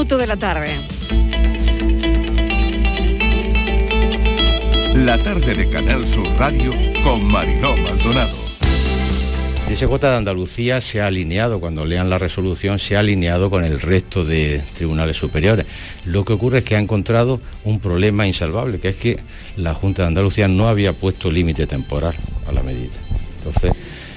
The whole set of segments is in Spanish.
Minuto de la tarde. La tarde de Canal Sur Radio con Mariló Maldonado. DSJ de Andalucía se ha alineado, cuando lean la resolución, se ha alineado con el resto de tribunales superiores. Lo que ocurre es que ha encontrado un problema insalvable, que es que la Junta de Andalucía no había puesto límite temporal a la medida. Entonces,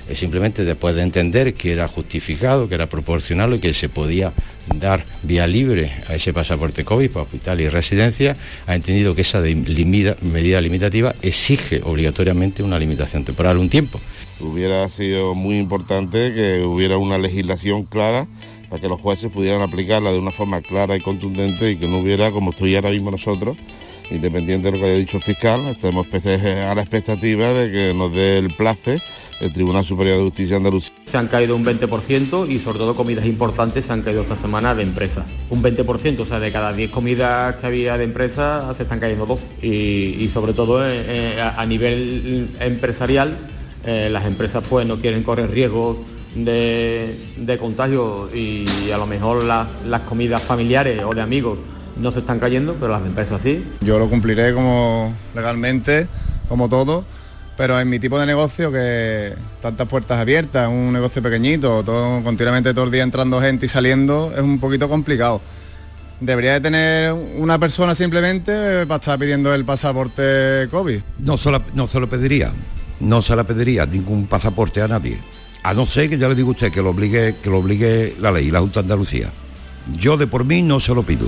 eh, simplemente después de entender que era justificado, que era proporcional y que se podía dar vía libre a ese pasaporte COVID para hospital y residencia, ha entendido que esa medida limitativa exige obligatoriamente una limitación temporal, un tiempo. Hubiera sido muy importante que hubiera una legislación clara para que los jueces pudieran aplicarla de una forma clara y contundente y que no hubiera, como estoy ahora mismo nosotros, independiente de lo que haya dicho el fiscal, estemos a la expectativa de que nos dé el plazo el Tribunal Superior de Justicia de Andalucía. Se han caído un 20% y sobre todo comidas importantes se han caído esta semana de empresas. Un 20%, o sea, de cada 10 comidas que había de empresas se están cayendo dos. Y, sobre todo eh, eh, a nivel empresarial, eh, las empresas pues no quieren correr riesgo de, contagio y a lo mejor las, las comidas familiares o de amigos no se están cayendo, pero las empresas sí. Yo lo cumpliré como legalmente, como todo pero en mi tipo de negocio que tantas puertas abiertas, un negocio pequeñito, todo continuamente todo el día entrando gente y saliendo, es un poquito complicado. Debería de tener una persona simplemente para estar pidiendo el pasaporte COVID. No se, no se lo pediría, no se la pediría ningún pasaporte a nadie. A no ser que ya le digo a usted que lo obligue, que lo obligue la ley, la Junta de Andalucía. Yo de por mí no se lo pido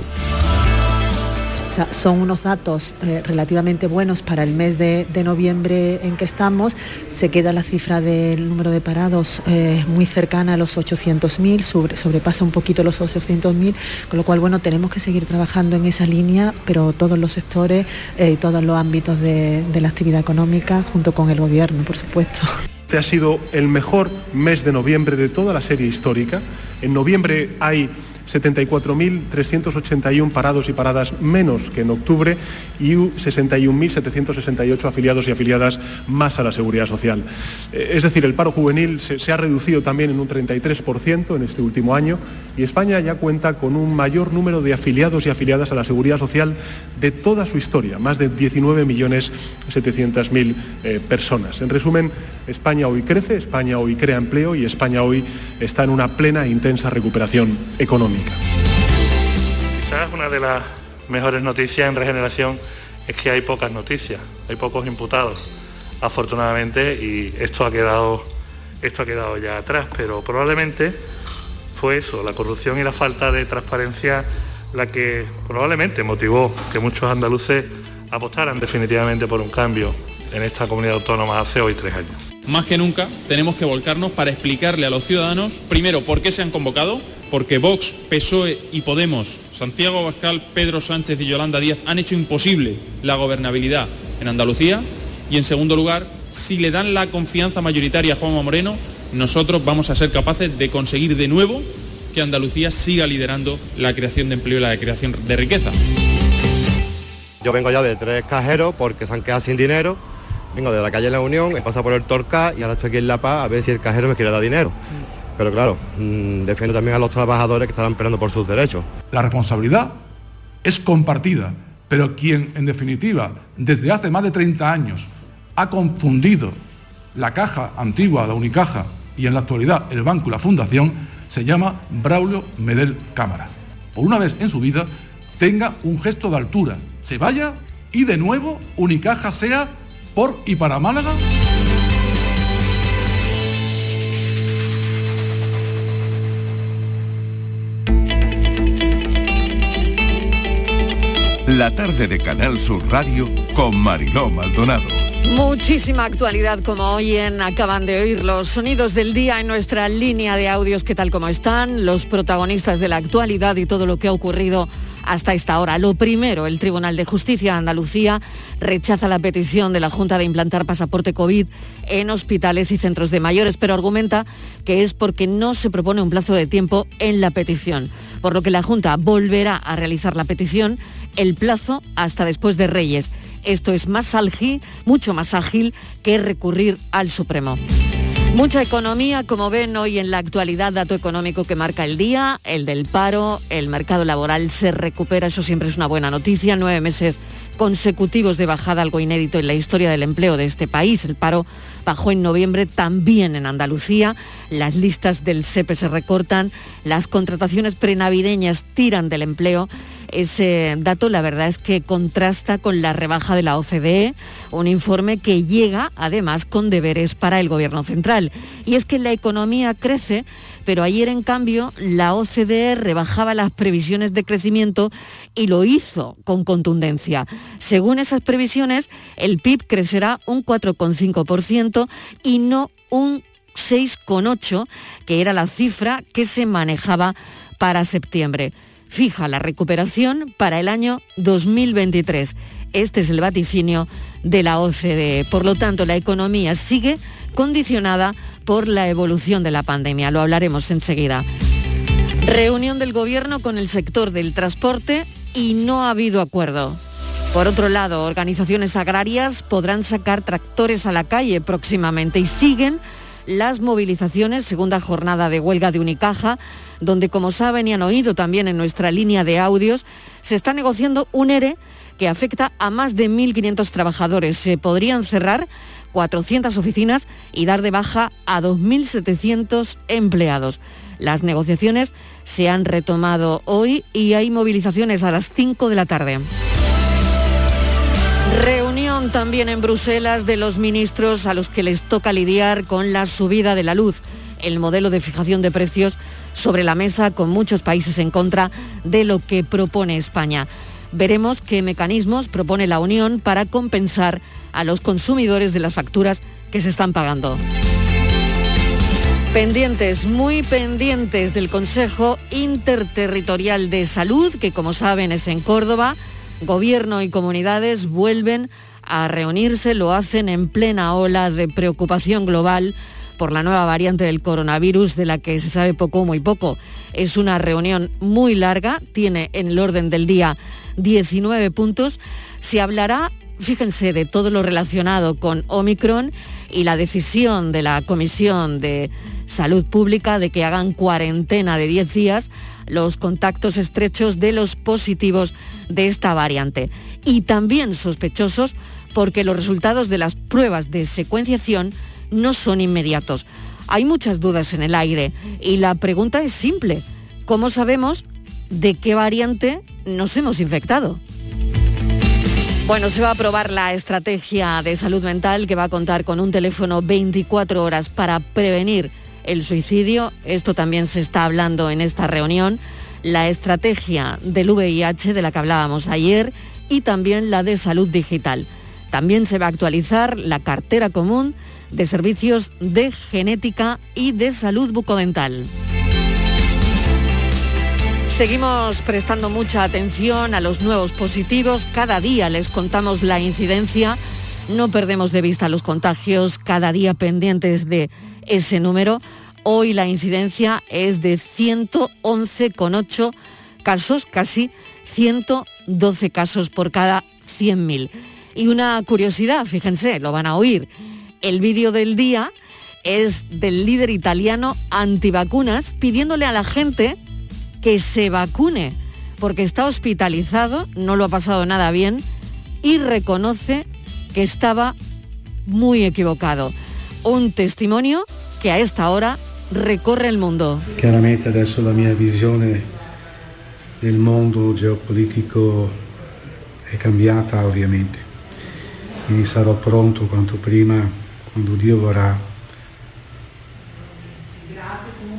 son unos datos eh, relativamente buenos para el mes de, noviembre en que estamos. Se queda la cifra del número de parados eh, muy cercana a los 800.000, sobrepasa un poquito los 800.000, con lo cual, bueno, tenemos que seguir trabajando en esa línea, pero todos los sectores eh, y todos los ámbitos de, de la actividad económica, junto con el Gobierno, por supuesto. Este ha sido el mejor mes de noviembre de toda la serie histórica. En noviembre hay 74.381 parados y paradas menos que en octubre y 61.768 afiliados y afiliadas más a la seguridad social. Eh, es decir, el paro juvenil se, ha reducido también en un 33% en este último año y España ya cuenta con un mayor número de afiliados y afiliadas a la seguridad social de toda su historia, más de 19.700.000 eh, personas. En resumen, España hoy crece, España hoy crea empleo y España hoy está en una plena e intensa recuperación económica. Quizás una de las mejores noticias en regeneración es que hay pocas noticias, hay pocos imputados, afortunadamente, y esto ha quedado, esto ha quedado ya atrás, pero probablemente fue eso, la corrupción y la falta de transparencia la que probablemente motivó que muchos andaluces apostaran definitivamente por un cambio en esta comunidad autónoma hace hoy tres años. Más que nunca tenemos que volcarnos para explicarle a los ciudadanos, primero, por qué se han convocado, porque Vox, PSOE y Podemos, Santiago Abascal, Pedro Sánchez y Yolanda Díaz han hecho imposible la gobernabilidad en Andalucía y en segundo lugar, si le dan la confianza mayoritaria a Juanma Moreno, nosotros vamos a ser capaces de conseguir de nuevo que Andalucía siga liderando la creación de empleo y la creación de riqueza. Yo vengo ya de tres cajeros porque se han quedado sin dinero. Vengo de la calle La Unión, he pasado por el Torca y ahora estoy aquí en La Paz a ver si el cajero me quiere dar dinero. Pero claro, mm, defiendo también a los trabajadores que están esperando por sus derechos. La responsabilidad es compartida, pero quien en definitiva desde hace más de 30 años ha confundido la caja antigua, la Unicaja, y en la actualidad el banco y la fundación, se llama Braulio Medel Cámara. Por una vez en su vida, tenga un gesto de altura, se vaya y de nuevo Unicaja sea por y para Málaga. La tarde de Canal Sur Radio con Mariló Maldonado. Muchísima actualidad como hoy en acaban de oír los sonidos del día en nuestra línea de audios que tal como están, los protagonistas de la actualidad y todo lo que ha ocurrido hasta esta hora. Lo primero, el Tribunal de Justicia de Andalucía rechaza la petición de la Junta de implantar pasaporte COVID en hospitales y centros de mayores, pero argumenta que es porque no se propone un plazo de tiempo en la petición, por lo que la Junta volverá a realizar la petición el plazo hasta después de Reyes. Esto es más ágil, mucho más ágil que recurrir al Supremo. Mucha economía, como ven hoy en la actualidad, dato económico que marca el día, el del paro, el mercado laboral se recupera, eso siempre es una buena noticia, nueve meses consecutivos de bajada, algo inédito en la historia del empleo de este país. El paro bajó en noviembre también en Andalucía, las listas del SEPE se recortan, las contrataciones prenavideñas tiran del empleo ese dato la verdad es que contrasta con la rebaja de la OCDE, un informe que llega además con deberes para el Gobierno central. Y es que la economía crece, pero ayer en cambio la OCDE rebajaba las previsiones de crecimiento y lo hizo con contundencia. Según esas previsiones, el PIB crecerá un 4,5% y no un 6,8, que era la cifra que se manejaba para septiembre fija la recuperación para el año 2023. Este es el vaticinio de la OCDE. Por lo tanto, la economía sigue condicionada por la evolución de la pandemia. Lo hablaremos enseguida. Reunión del Gobierno con el sector del transporte y no ha habido acuerdo. Por otro lado, organizaciones agrarias podrán sacar tractores a la calle próximamente y siguen las movilizaciones, segunda jornada de huelga de Unicaja, donde, como saben y han oído también en nuestra línea de audios, se está negociando un ERE que afecta a más de 1.500 trabajadores. Se podrían cerrar 400 oficinas y dar de baja a 2.700 empleados. Las negociaciones se han retomado hoy y hay movilizaciones a las 5 de la tarde. Reunión también en Bruselas de los ministros a los que les toca lidiar con la subida de la luz. El modelo de fijación de precios sobre la mesa con muchos países en contra de lo que propone España. Veremos qué mecanismos propone la Unión para compensar a los consumidores de las facturas que se están pagando. Pendientes, muy pendientes del Consejo Interterritorial de Salud, que como saben es en Córdoba. Gobierno y comunidades vuelven a reunirse, lo hacen en plena ola de preocupación global por la nueva variante del coronavirus de la que se sabe poco o muy poco. Es una reunión muy larga, tiene en el orden del día 19 puntos. Se hablará, fíjense, de todo lo relacionado con Omicron y la decisión de la Comisión de Salud Pública de que hagan cuarentena de 10 días los contactos estrechos de los positivos de esta variante. Y también sospechosos porque los resultados de las pruebas de secuenciación no son inmediatos. Hay muchas dudas en el aire y la pregunta es simple. ¿Cómo sabemos de qué variante nos hemos infectado? Bueno, se va a aprobar la estrategia de salud mental que va a contar con un teléfono 24 horas para prevenir el suicidio. Esto también se está hablando en esta reunión. La estrategia del VIH de la que hablábamos ayer y también la de salud digital. También se va a actualizar la cartera común de servicios de genética y de salud bucodental. Seguimos prestando mucha atención a los nuevos positivos. Cada día les contamos la incidencia. No perdemos de vista los contagios, cada día pendientes de ese número. Hoy la incidencia es de 111,8 casos, casi 112 casos por cada 100.000. Y una curiosidad, fíjense, lo van a oír. El vídeo del día es del líder italiano antivacunas pidiéndole a la gente que se vacune porque está hospitalizado, no lo ha pasado nada bien y reconoce que estaba muy equivocado. Un testimonio que a esta hora recorre el mundo. Chiaramente adesso la mia visione del mondo geopolitico è cambiata ovviamente. Quindi sarò pronto quanto prima quando Dio vorrà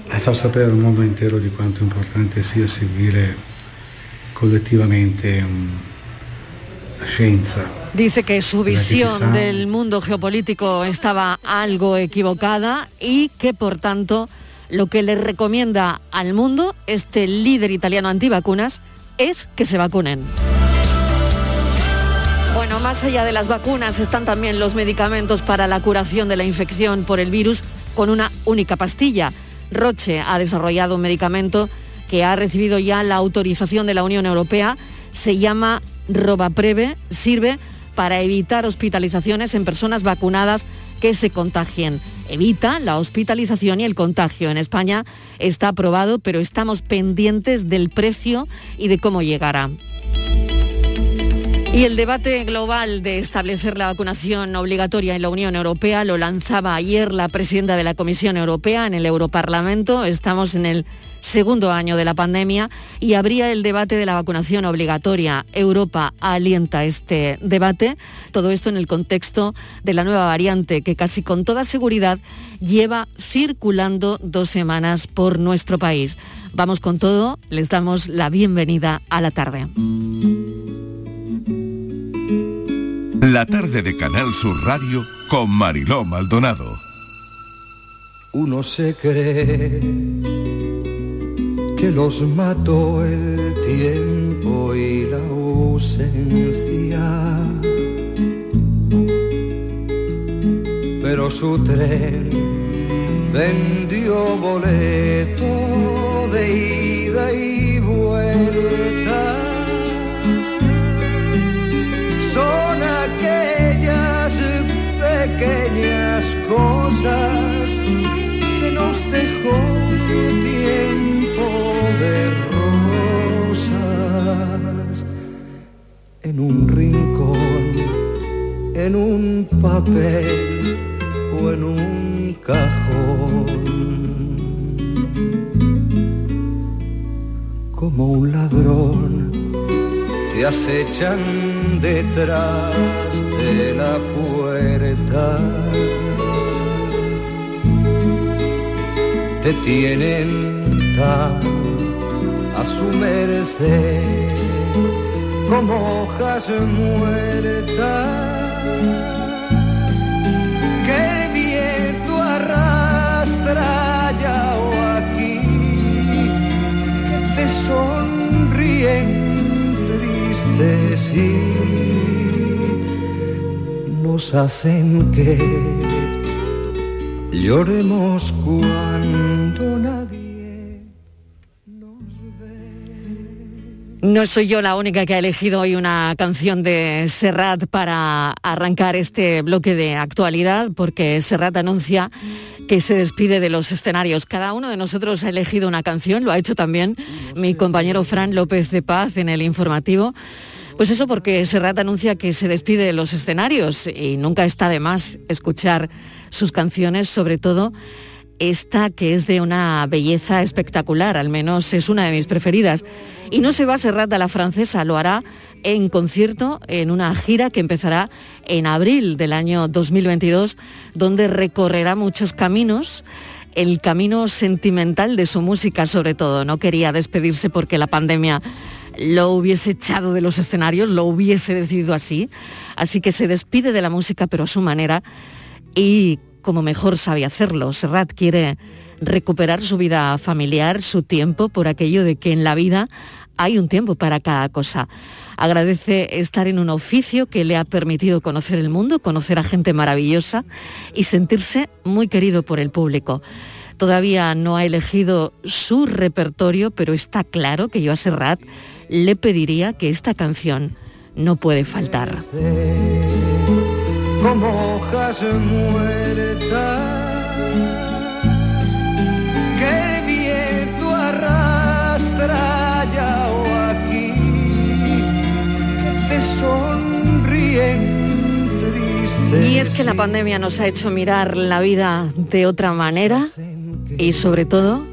e far sapere al mondo intero di quanto importante sia seguire collettivamente um, la scienza. Dice que su visión del mundo geopolítico estaba algo equivocada y que por tanto lo que le recomienda al mundo este líder italiano antivacunas es que se vacunen. Bueno, más allá de las vacunas están también los medicamentos para la curación de la infección por el virus con una única pastilla. Roche ha desarrollado un medicamento que ha recibido ya la autorización de la Unión Europea. Se llama Robapreve, sirve para evitar hospitalizaciones en personas vacunadas que se contagien. Evita la hospitalización y el contagio. En España está aprobado, pero estamos pendientes del precio y de cómo llegará. Y el debate global de establecer la vacunación obligatoria en la Unión Europea lo lanzaba ayer la presidenta de la Comisión Europea en el Europarlamento. Estamos en el segundo año de la pandemia y habría el debate de la vacunación obligatoria. Europa alienta este debate, todo esto en el contexto de la nueva variante que casi con toda seguridad lleva circulando dos semanas por nuestro país. Vamos con todo, les damos la bienvenida a la tarde. La tarde de Canal Sur Radio con Mariló Maldonado. Uno se cree que los mató el tiempo y la ausencia. Pero su tren vendió boleto de ida y vuelta pequeñas cosas de rosas en un rincón, en un papel o en un cajón. Como un ladrón te acechan detrás de la puerta. Te tienen tan a su merced. Como hojas muertas que el viento arrastra ya o aquí que te sonríen tristes y nos hacen que lloremos cuando nadie No soy yo la única que ha elegido hoy una canción de Serrat para arrancar este bloque de actualidad, porque Serrat anuncia que se despide de los escenarios. Cada uno de nosotros ha elegido una canción, lo ha hecho también mi compañero Fran López de Paz en el informativo. Pues eso porque Serrat anuncia que se despide de los escenarios y nunca está de más escuchar sus canciones, sobre todo esta que es de una belleza espectacular, al menos es una de mis preferidas. Y no se va a Serrat a la francesa, lo hará en concierto en una gira que empezará en abril del año 2022, donde recorrerá muchos caminos el camino sentimental de su música sobre todo. No quería despedirse porque la pandemia lo hubiese echado de los escenarios, lo hubiese decidido así. Así que se despide de la música, pero a su manera y como mejor sabe hacerlo. Serrat quiere recuperar su vida familiar, su tiempo, por aquello de que en la vida hay un tiempo para cada cosa. Agradece estar en un oficio que le ha permitido conocer el mundo, conocer a gente maravillosa y sentirse muy querido por el público. Todavía no ha elegido su repertorio, pero está claro que yo a Serrat le pediría que esta canción no puede faltar. Como hojas muertas que el viento arrastra ya o aquí que te sonríen. Y es que la pandemia nos ha hecho mirar la vida de otra manera y sobre todo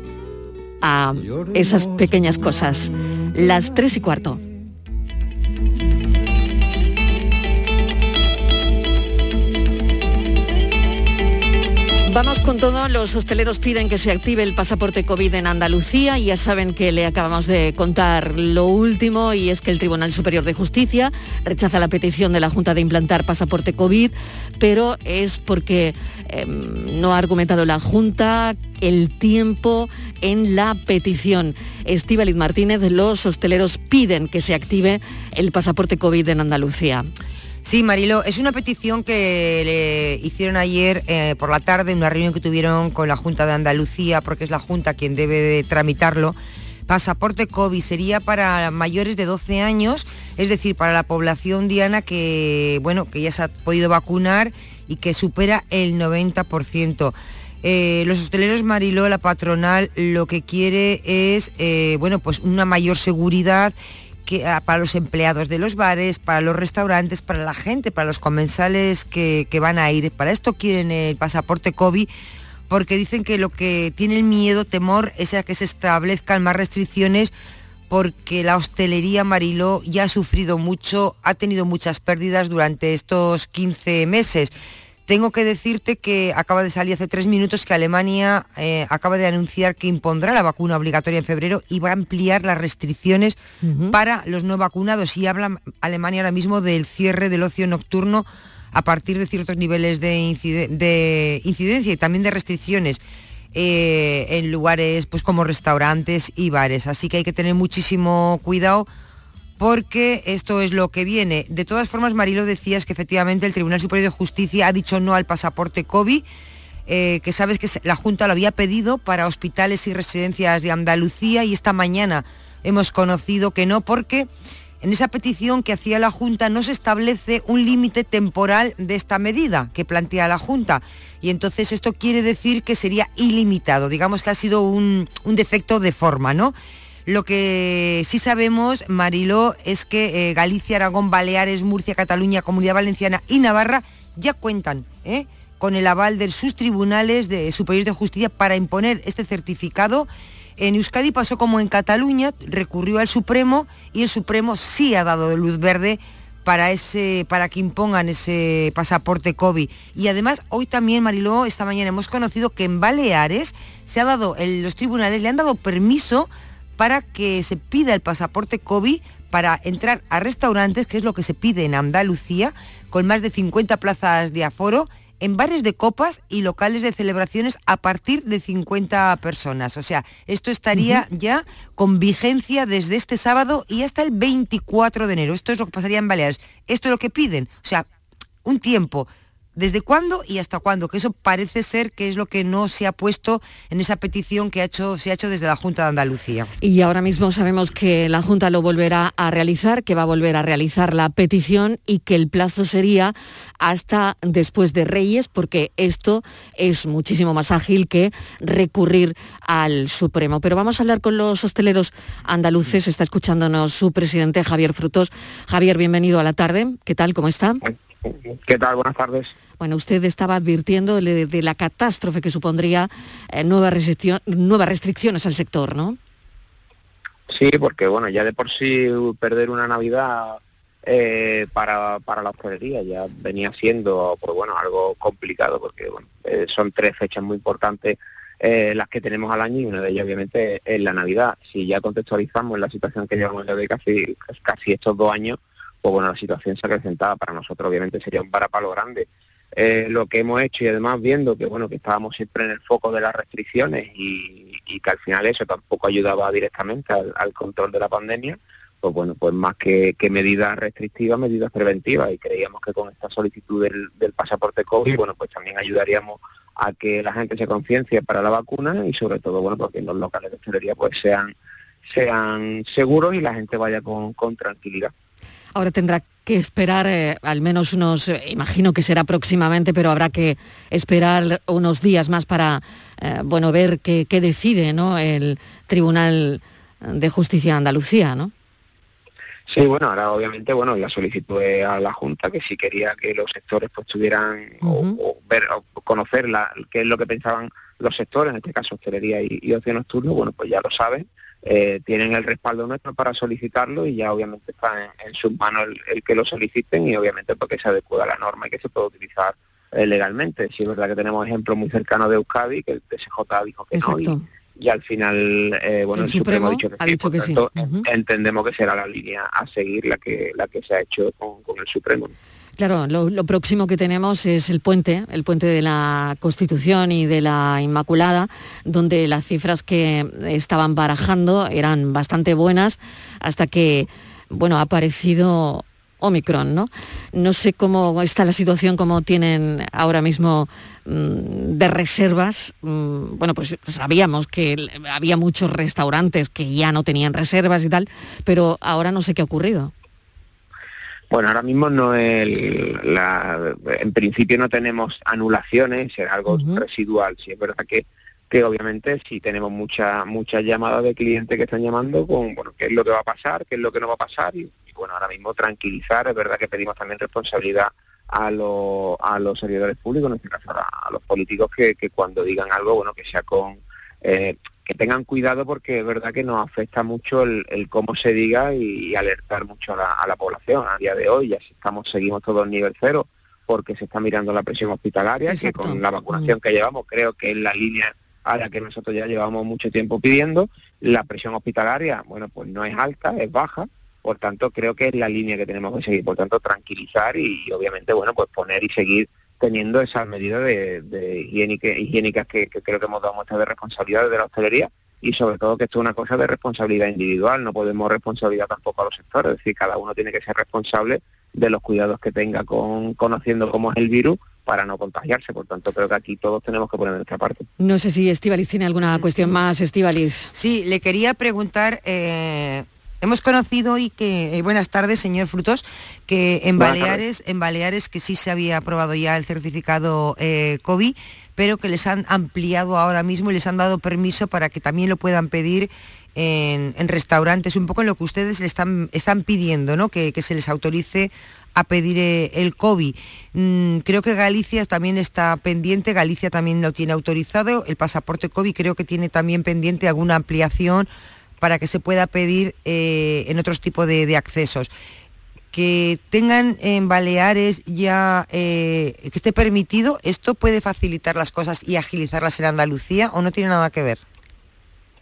a esas pequeñas cosas. Las tres y cuarto. Vamos con todo. Los hosteleros piden que se active el pasaporte COVID en Andalucía. Ya saben que le acabamos de contar lo último y es que el Tribunal Superior de Justicia rechaza la petición de la Junta de implantar pasaporte COVID, pero es porque em, no ha argumentado la Junta el tiempo en la petición. Estíbaliz Martínez, los hosteleros piden que se active el pasaporte COVID en Andalucía. Sí, Marilo, es una petición que le hicieron ayer eh, por la tarde, una reunión que tuvieron con la Junta de Andalucía, porque es la Junta quien debe de tramitarlo. Pasaporte COVID sería para mayores de 12 años, es decir, para la población diana que, bueno, que ya se ha podido vacunar y que supera el 90%. Eh, los hosteleros Mariló, la patronal, lo que quiere es eh, bueno, pues una mayor seguridad ah, para los empleados de los bares, para los restaurantes, para la gente, para los comensales que, van a ir. Para esto quieren el pasaporte COVID porque dicen que lo que tienen miedo, temor, es a que se establezcan más restricciones porque la hostelería Mariló ya ha sufrido mucho, ha tenido muchas pérdidas durante estos 15 meses. Tengo que decirte que acaba de salir hace tres minutos que Alemania eh, acaba de anunciar que impondrá la vacuna obligatoria en febrero y va a ampliar las restricciones para los no vacunados. Y habla Alemania ahora mismo del cierre del ocio nocturno a partir de ciertos niveles de, incidencia y también de restricciones. Eh, en lugares pues como restaurantes y bares. Así que hay que tener muchísimo cuidado porque esto es lo que viene. De todas formas, Marilo decías que efectivamente el Tribunal Superior de Justicia ha dicho no al pasaporte COVID, eh, que sabes que la Junta lo había pedido para hospitales y residencias de Andalucía y esta mañana hemos conocido que no porque en esa petición que hacía la Junta no se establece un límite temporal de esta medida que plantea la Junta. Y entonces esto quiere decir que sería ilimitado. Digamos que ha sido un, un defecto de forma, ¿no? Lo que sí sabemos, Mariló, es que eh, Galicia, Aragón, Baleares, Murcia, Cataluña, Comunidad Valenciana y Navarra ya cuentan ¿eh? con el aval de sus tribunales de superiores de justicia para imponer este certificado. En Euskadi pasó como en Cataluña, recurrió al Supremo y el Supremo sí ha dado luz verde para, ese, para que impongan ese pasaporte COVID. Y además, hoy también, Mariló, esta mañana hemos conocido que en Baleares se ha dado, los tribunales le han dado permiso para que se pida el pasaporte COVID para entrar a restaurantes, que es lo que se pide en Andalucía, con más de 50 plazas de aforo, en bares de copas y locales de celebraciones a partir de 50 personas. O sea, esto estaría ya con vigencia desde este sábado y hasta el 24 de enero. Esto es lo que pasaría en Baleares. Esto es lo que piden. O sea, un tiempo ¿Desde cuándo y hasta cuándo? Que eso parece ser que es lo que no se ha puesto en esa petición que ha hecho, se ha hecho desde la Junta de Andalucía. Y ahora mismo sabemos que la Junta lo volverá a realizar, que va a volver a realizar la petición y que el plazo sería hasta después de Reyes, porque esto es muchísimo más ágil que recurrir al Supremo. Pero vamos a hablar con los hosteleros andaluces. Está escuchándonos su presidente Javier Frutos. Javier, bienvenido a la tarde. ¿Qué tal? ¿Cómo está? ¿Qué tal? Buenas tardes. Bueno, usted estaba advirtiendo de, la catástrofe que supondría eh, nuevas, restricciones al sector, ¿no? Sí, porque bueno, ya de por sí perder una Navidad eh, para, la hostelería ya venía siendo pues bueno algo complicado porque bueno, eh, son tres fechas muy importantes las que tenemos al año y una de ellas obviamente es la Navidad. Si ya contextualizamos la situación que llevamos de casi, casi estos dos años, pues bueno, la situación se acrecentaba. Para nosotros obviamente sería un varapalo grande. Eh, lo que hemos hecho y además viendo que bueno que estábamos siempre en el foco de las restricciones y, que al final eso tampoco ayudaba directamente al, control de la pandemia, pues bueno, pues más que, medidas restrictivas, medidas preventivas y creíamos que con esta solicitud del, pasaporte COVID, bueno, pues también ayudaríamos a que la gente se conciencie para la vacuna y sobre todo, bueno, porque los locales de hostelería pues sean, sean seguros y la gente vaya con tranquilidad. Ahora tendrá que esperar eh, al menos unos, eh, imagino que será próximamente, pero habrá que esperar unos días más para, eh, bueno, ver qué, decide ¿no? el Tribunal de Justicia de Andalucía, ¿no? Sí, bueno, ahora obviamente, bueno, la solicitud a la Junta que si quería que los sectores pues tuvieran o, ver o conocer la, qué es lo que pensaban los sectores, en este caso hostelería y, y ocio nocturno, bueno, pues ya lo saben eh, tienen el respaldo nuestro para solicitarlo y ya obviamente está en, sus manos el, que lo soliciten y obviamente porque se adecua a la norma y que se puede utilizar eh, legalmente. Si es verdad que tenemos ejemplos muy cercanos de Euskadi, que el TSJ dijo que no, y, y al final, eh, bueno, El Supremo ha dicho que sí. Por tanto, Entendemos que será la línea a seguir la que la que se ha hecho con, con el Supremo. Claro, lo, próximo que tenemos es el puente, el puente de la Constitución y de la Inmaculada, donde las cifras que estaban barajando eran bastante buenas hasta que, bueno, ha aparecido Omicron, ¿no? Sé cómo está la situación, cómo tienen ahora mismo mm, de reservas. Mm, Bueno, pues sabíamos que había muchos restaurantes que ya no tenían reservas y tal, pero ahora no sé qué ha ocurrido. Bueno, ahora mismo no el, la, en principio no tenemos anulaciones, es algo residual. Sí, es verdad que, que obviamente sí tenemos muchas muchas llamadas de clientes que están llamando con, bueno, qué es lo que va a pasar, qué es lo que no va a pasar y, y, bueno, ahora mismo tranquilizar, es verdad que pedimos también responsabilidad a, los a los servidores públicos, en este caso a, a los políticos, que, que cuando digan algo, bueno, que sea con... eh, que tengan cuidado porque es verdad que nos afecta mucho el, el cómo se diga y, y alertar mucho a la, a la población. A día de hoy ya estamos seguimos todos nivel cero porque se está mirando la presión hospitalaria, que con la vacunación que llevamos creo que es la línea a la que nosotros ya llevamos mucho tiempo pidiendo. La presión hospitalaria, bueno, pues no es alta, es baja, por tanto creo que es la línea que tenemos que seguir, por tanto tranquilizar y, obviamente, bueno, pues poner y seguir teniendo esas medidas de, de higiénica- higiénicas que, que creo que hemos dado muestra de responsabilidad de la hostelería y sobre todo que esto es una cosa de responsabilidad individual, no podemos responsabilidad tampoco a los sectores, es decir, cada uno tiene que ser responsable de los cuidados que tenga con conociendo cómo es el virus para no contagiarse, por tanto creo que aquí todos tenemos que poner nuestra parte. No sé si Estivaliz tiene alguna cuestión más, Estivaliz. Sí, le quería preguntar, eh, hemos conocido hoy que, eh, buenas tardes, señor Frutos, que en Buenas Baleares, en Baleares que sí se había aprobado ya el certificado eh, COVID, pero que les han ampliado ahora mismo y les han dado permiso para que también lo puedan pedir en, en restaurantes, un poco en lo que ustedes le están, están pidiendo, ¿no? Que, que se les autorice a pedir eh, el COVID. Mm, creo que Galicia también está pendiente, Galicia también lo tiene autorizado, el pasaporte COVID creo que tiene también pendiente alguna ampliación para que se pueda pedir eh, en otros tipos de, accesos. Que tengan en Baleares ya, eh, que esté permitido, ¿esto puede facilitar las cosas y agilizarlas en Andalucía o no tiene nada que ver?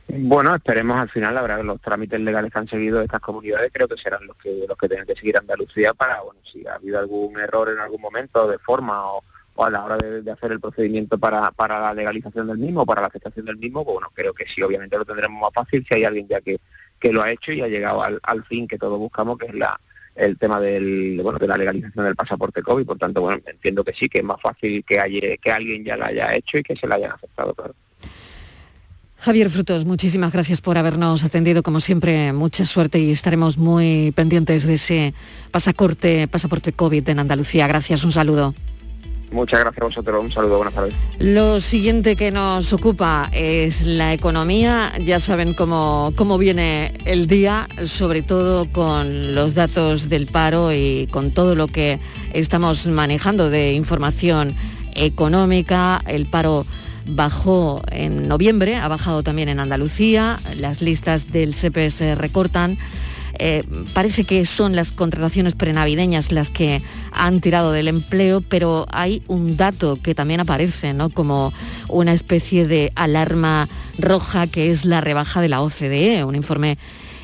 Bueno, esperemos al final, que los trámites legales que han seguido estas comunidades creo que serán los que los que tienen que seguir Andalucía para, bueno, si ha habido algún error en algún momento de forma o, o a la hora de, hacer el procedimiento para, para la legalización del mismo, para la aceptación del mismo, pues bueno, creo que sí, obviamente lo tendremos más fácil si hay alguien ya que, que lo ha hecho y ha llegado al, al fin que todos buscamos, que es la el tema del bueno de la legalización del pasaporte COVID, por tanto, bueno, entiendo que sí, que es más fácil que haya, que alguien ya lo haya hecho y que se lo hayan aceptado, claro. Javier Frutos, muchísimas gracias por habernos atendido. Como siempre, mucha suerte y estaremos muy pendientes de ese pasaporte, pasaporte COVID en Andalucía. Gracias, un saludo. Muchas gracias a vosotros, un saludo, buenas tardes. Lo siguiente que nos ocupa es la economía. Ya saben cómo, cómo viene el día, sobre todo con los datos del paro y con todo lo que estamos manejando de información económica. El paro bajó en noviembre, ha bajado también en Andalucía. Las listas del CPS recortan. Eh, parece que son las contrataciones prenavideñas las que han tirado del empleo, pero hay un dato que también aparece ¿no? como una especie de alarma roja, que es la rebaja de la OCDE, un informe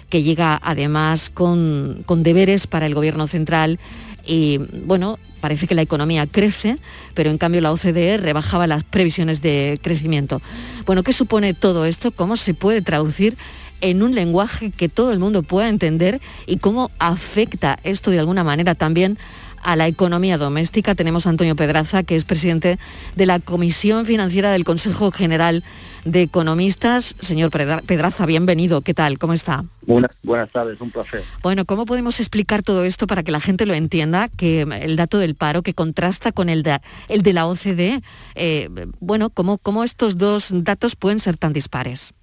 que llega además con, con deberes para el Gobierno central y bueno, parece que la economía crece, pero en cambio la OCDE rebajaba las previsiones de crecimiento. Bueno, ¿qué supone todo esto? ¿Cómo se puede traducir en un lenguaje que todo el mundo pueda entender y cómo afecta esto de alguna manera también a la economía doméstica. Tenemos a Antonio Pedraza, que es presidente de la Comisión Financiera del Consejo General de Economistas. Señor Pedra- Pedraza, bienvenido. ¿Qué tal? ¿Cómo está? Buenas, buenas tardes, un placer. Bueno, ¿cómo podemos explicar todo esto para que la gente lo entienda? Que el dato del paro que contrasta con el de, el de la OCDE, eh, bueno, ¿cómo, ¿cómo estos dos datos pueden ser tan dispares?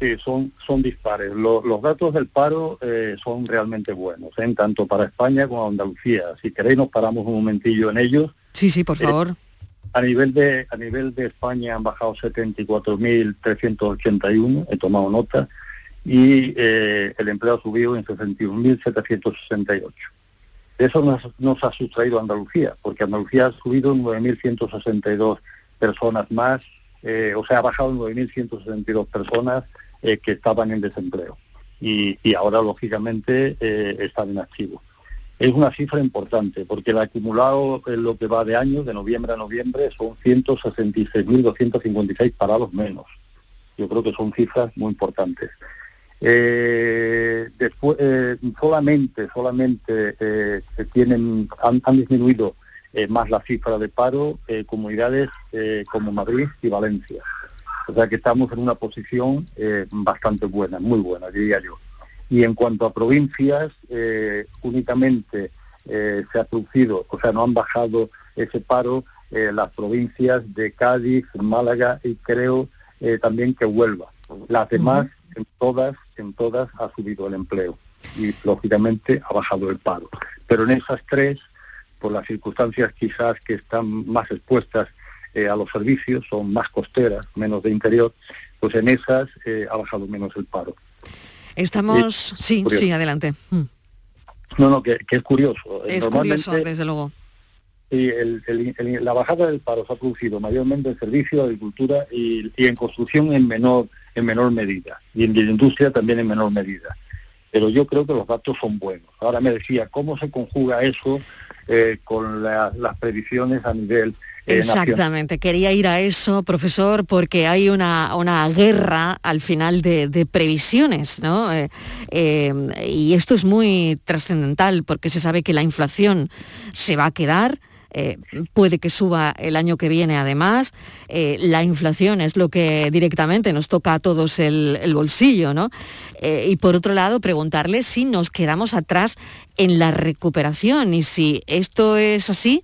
Sí, son, son dispares. Lo- los datos del paro eh, son realmente buenos, ¿eh? tanto para España como Andalucía. Si queréis nos paramos un momentillo en ellos. Sí, sí, por favor. A nivel de a nivel de España han bajado 74.381, he tomado nota, y eh, el empleo ha subido en 61.768. De eso nos, nos ha sustraído Andalucía, porque Andalucía ha subido 9.162 personas más, eh, o sea, ha bajado 9.162 personas eh, que estaban en desempleo y, ahora, lógicamente, eh, están en activo. Es una cifra importante porque el acumulado en lo que va de año, de noviembre a noviembre, son 166.256 parados menos. Yo creo que son cifras muy importantes. Eh, después, solamente, solamente se tienen, han, han disminuido más la cifra de paro comunidades como Madrid y Valencia. O sea que estamos en una posición eh, bastante buena, muy buena, diría yo. Y en cuanto a provincias, eh, únicamente eh, se ha producido, o sea, no han bajado ese paro las provincias de Cádiz, Málaga y creo también que Huelva. Las demás, en todas, en todas ha subido el empleo y lógicamente ha bajado el paro. Pero en esas tres, por las circunstancias quizás que están más expuestas eh, a los servicios, son más costeras, menos de interior, pues en esas eh, ha bajado menos el paro. Estamos, sí, curioso. sí, adelante. Mm. No, no, que, que es curioso. Es curioso, desde luego. y el- el- el- la bajada del paro se ha producido mayormente en servicios, agricultura y, y en construcción en menor, en menor medida. Y en la industria también en menor medida. Pero yo creo que los datos son buenos. Ahora me decía, ¿cómo se conjuga eso eh, con la- las previsiones a nivel eh? Exactamente, quería ir a eso, profesor, porque hay una, una guerra al final de, de previsiones, ¿no? Eh, y esto es muy trascendental porque se sabe que la inflación se va a quedar. Eh, puede que suba el año que viene además. Eh, la inflación es lo que directamente nos toca a todos el, el bolsillo, ¿no? Eh, y por otro lado, preguntarle si nos quedamos atrás en la recuperación y si esto es así,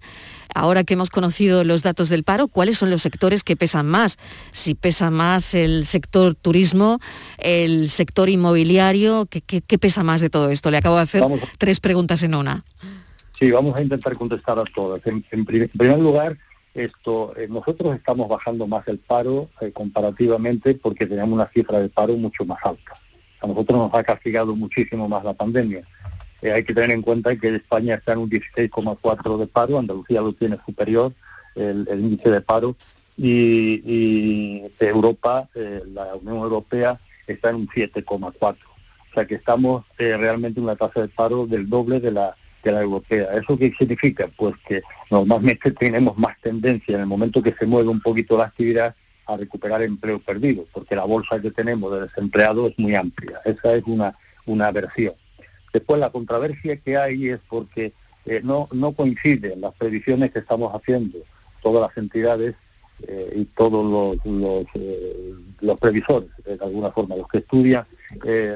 ahora que hemos conocido los datos del paro, ¿cuáles son los sectores que pesan más? Si pesa más el sector turismo, el sector inmobiliario, ¿qué, qué- qué pesa más de todo esto? Le acabo de hacer Vamos. tres preguntas en una. Sí, vamos a intentar contestar a todas. En, en pri- en primer lugar, esto, eh, nosotros estamos bajando más el paro eh, comparativamente porque tenemos una cifra de paro mucho más alta. A nosotros nos ha castigado muchísimo más la pandemia. Eh, hay que tener en cuenta que España está en un 16,4 de paro, Andalucía lo tiene superior, el, el índice de paro, y, y de Europa, la Unión Europea, está en un 7,4. O sea que estamos realmente en una tasa de paro del doble de la, de la europea. ¿Eso qué significa? Pues que normalmente tenemos más tendencia en el momento que se mueve un poquito la actividad a recuperar empleo perdido, porque la bolsa que tenemos de desempleados es muy amplia. Esa es una, una versión. Después la controversia que hay es porque eh, no, no coinciden las previsiones que estamos haciendo todas las entidades eh, y todos los, eh, los previsores, de alguna forma, los que estudian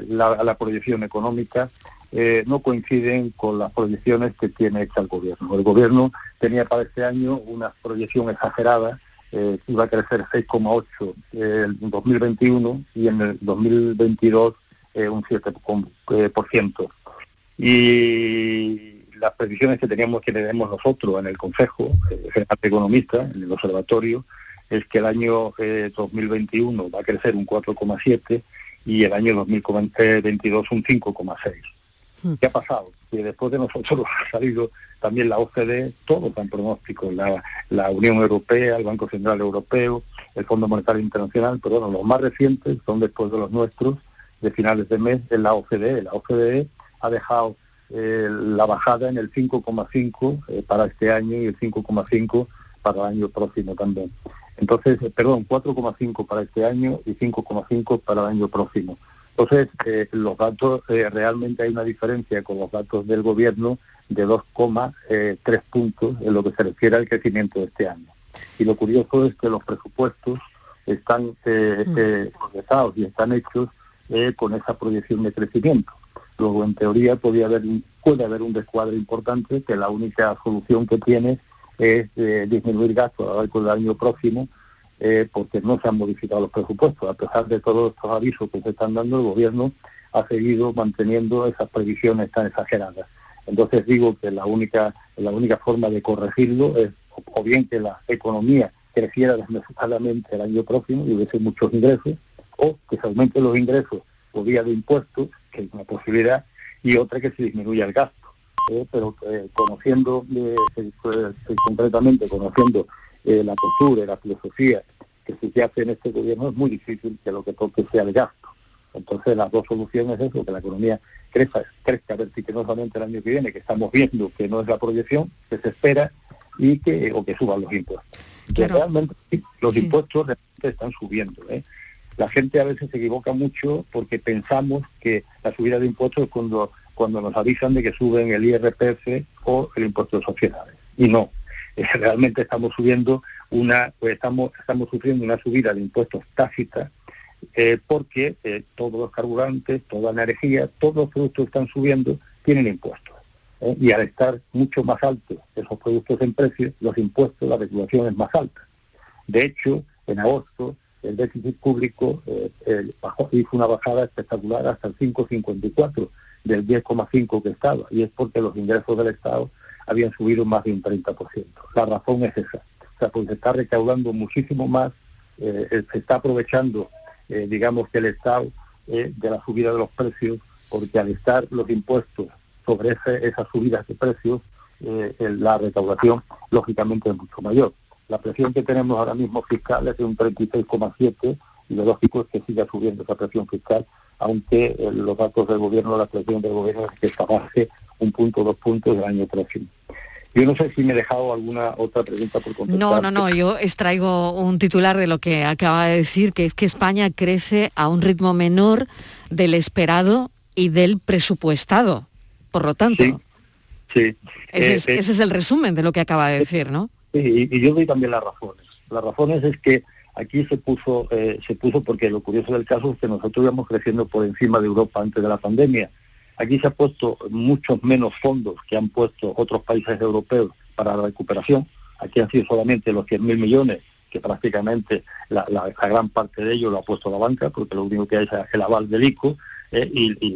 la proyección económica, eh, no coinciden con las proyecciones que tiene hecha el gobierno. El gobierno tenía para este año una proyección exagerada, eh, iba a crecer 6,8 eh, en 2021 y en el 2022 eh, un 7%. Eh, por ciento. y las previsiones que teníamos que tenemos nosotros en el Consejo General de Economistas, en el Observatorio, es que el año eh, 2021 va a crecer un 4,7 y el año 2022 un 5,6. ¿Qué ha pasado? Que después de nosotros ha salido también la OCDE, todos dan pronósticos, la, la Unión Europea, el Banco Central Europeo, el Fondo Monetario Internacional, pero bueno, los más recientes son después de los nuestros, de finales de mes, en la OCDE. La OCDE ha dejado eh, la bajada en el 5,5 eh, para este año y el 5,5 para el año próximo también. Entonces, eh, perdón, 4,5 para este año y 5,5 para el año próximo. Entonces, eh, los datos, eh, realmente hay una diferencia con los datos del gobierno de 2,3 puntos en lo que se refiere al crecimiento de este año. Y lo curioso es que los presupuestos están eh, eh, procesados y están hechos eh, con esa proyección de crecimiento. Luego, en teoría, podría haber un- puede haber un descuadre importante que la única solución que tiene es eh, disminuir gastos a lo largo del año próximo eh, porque no se han modificado los presupuestos. A pesar de todos estos avisos que se están dando, el gobierno ha seguido manteniendo esas previsiones tan exageradas. Entonces digo que la única, la única forma de corregirlo es o- bien que la economía creciera desmesuradamente el año próximo y hubiese muchos ingresos, o que se aumenten los ingresos por vía de impuestos, que es una posibilidad, y otra que se disminuya el gasto. eh, pero eh, conociendo eh, eh, concretamente, conociendo eh, la postura y la filosofía que se hace en este gobierno, es muy difícil que lo que toque sea el gasto. Entonces las dos soluciones es eso, que la economía crezca, crezca vertiginosamente el año que viene, que estamos viendo que no es la proyección, que se espera, y que, o que suban los impuestos. Que Realmente sí, los impuestos realmente están subiendo. ¿eh? La gente a veces se equivoca mucho porque pensamos que la subida de impuestos es cuando, cuando nos avisan de que suben el IRPF o el impuesto de sociedades. Y no, realmente estamos subiendo una, pues estamos, estamos sufriendo una subida de impuestos tácita eh, porque eh, todos los carburantes, toda la energía, todos los productos que están subiendo tienen impuestos. ¿eh? Y al estar mucho más altos esos productos en precio, los impuestos, la regulación es más alta. De hecho, en agosto el déficit público eh, bajó, hizo una bajada espectacular hasta el 5,54 del 10,5 que estaba, y es porque los ingresos del Estado habían subido más de un 30%. La razón es esa, o sea, pues se está recaudando muchísimo más, eh, eh, se está aprovechando, eh, digamos que el Estado de la subida de los precios, porque al estar los impuestos sobre ese- esas subidas de precios, la recaudación lógicamente es mucho mayor. La presión que tenemos ahora mismo fiscal es de un 36,7 y lo lógico es que siga subiendo esa presión fiscal, aunque los datos del gobierno, la presión del gobierno es que baje un punto, dos puntos el año próximo. Yo no sé si me he dejado alguna otra pregunta por contestar. No, no, no, yo extraigo un titular de lo que acaba de decir, que es que España crece a un ritmo menor del esperado y del presupuestado. Por lo tanto, Sí. ese, Eh, es, eh, ese es el resumen de lo que acaba de decir, ¿no? Sí, y, y yo doy también las razones. Las razones es que aquí se puso, eh, se puso porque lo curioso del caso es que nosotros íbamos creciendo por encima de Europa antes de la pandemia. Aquí se ha puesto muchos menos fondos que han puesto otros países europeos para la recuperación. Aquí han sido solamente los 100.000 millones, que prácticamente la, gran parte de ellos lo ha puesto la banca, porque lo único que hay es el aval del ICO, eh, y,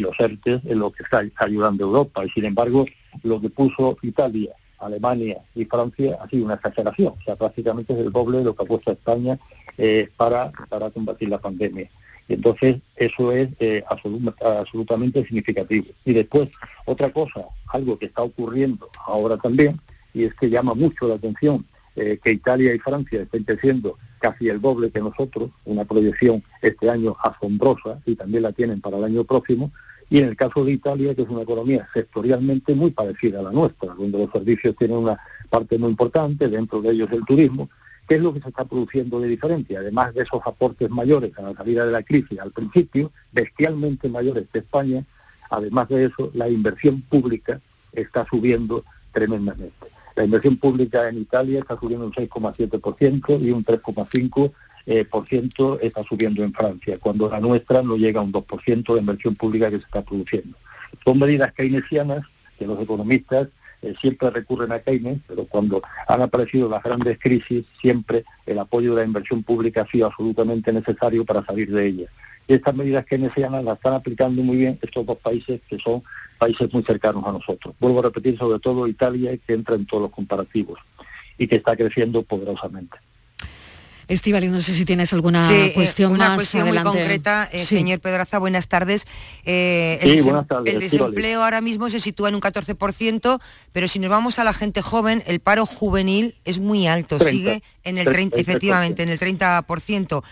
los ERTE es lo que está ayudando a Europa. Y sin embargo, lo que puso Italia, Alemania y Francia ha sido una exageración. O sea, prácticamente es el doble de lo que ha puesto España eh, para combatir la pandemia. Entonces eso es eh, absolu- absolutamente significativo. Y después, otra cosa, algo que está ocurriendo ahora también, y es que llama mucho la atención eh, que Italia y Francia estén creciendo casi el doble que nosotros, una proyección este año asombrosa y también la tienen para el año próximo, y en el caso de Italia, que es una economía sectorialmente muy parecida a la nuestra, donde los servicios tienen una parte muy importante, dentro de ellos el turismo, ¿qué es lo que se está produciendo de diferencia? Además de esos aportes mayores a la salida de la crisis al principio, bestialmente mayores que España, además de eso, la inversión pública está subiendo tremendamente. La inversión pública en Italia está subiendo un 6,7% y un 3,5% eh, por ciento está subiendo en Francia, cuando la nuestra no llega a un 2% de inversión pública que se está produciendo. Son medidas keynesianas que los economistas eh, siempre recurren a Keynes, pero cuando han aparecido las grandes crisis, siempre el apoyo de la inversión pública ha sido absolutamente necesario para salir de ellas. Y estas medidas keynesianas las están aplicando muy bien estos dos países que son países muy cercanos a nosotros. Vuelvo a repetir, sobre todo Italia, que entra en todos los comparativos y que está creciendo poderosamente. Estivali, no sé si tienes alguna Sí, eh, cuestión una más cuestión adelante. muy concreta, eh, Sí. señor Pedraza, buenas tardes. Eh, Sí, el, buenas tardes, el desempleo ahora mismo se sitúa en un 14%, pero si nos vamos a la gente joven, el paro juvenil es muy alto, 30. sigue en el 30, 30%. efectivamente, en el 30%.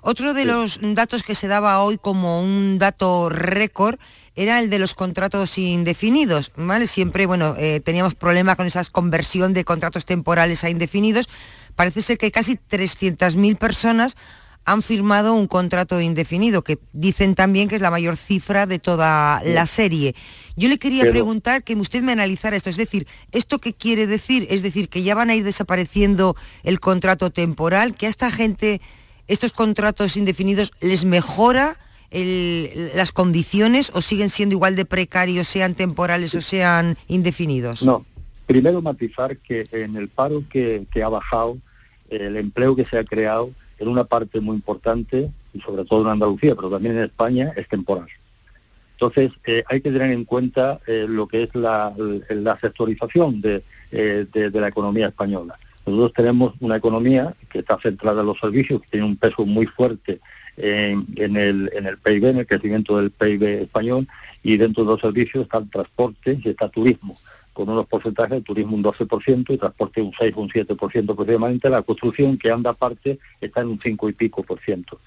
Otro de los datos que se daba hoy como un dato récord era el de los contratos indefinidos, ¿vale? Siempre, bueno, eh, teníamos problemas con esa conversión de contratos temporales a indefinidos. Parece ser que casi 300.000 personas han firmado un contrato indefinido, que dicen también que es la mayor cifra de toda la serie. Yo le quería Pero- preguntar que usted me analizara esto, es decir, ¿esto qué quiere decir? Es decir, que ya van a ir desapareciendo el contrato temporal, que a esta gente estos contratos indefinidos les mejora el- las condiciones o siguen siendo igual de precarios, sean temporales o sean indefinidos? No, primero matizar que en el paro que, ha bajado, el empleo que se ha creado en una parte muy importante, y sobre todo en Andalucía, pero también en España, es temporal. Entonces, eh, hay que tener en cuenta eh, lo que es la, sectorización de, eh, de- la economía española. Nosotros tenemos una economía que está centrada en los servicios, que tiene un peso muy fuerte en, el, en el PIB, en el crecimiento del PIB español, y dentro de los servicios está el transporte y está turismo con unos porcentajes de turismo un 12% y transporte un 6 o un 7% aproximadamente, la construcción que anda aparte está en un 5 y pico por ciento.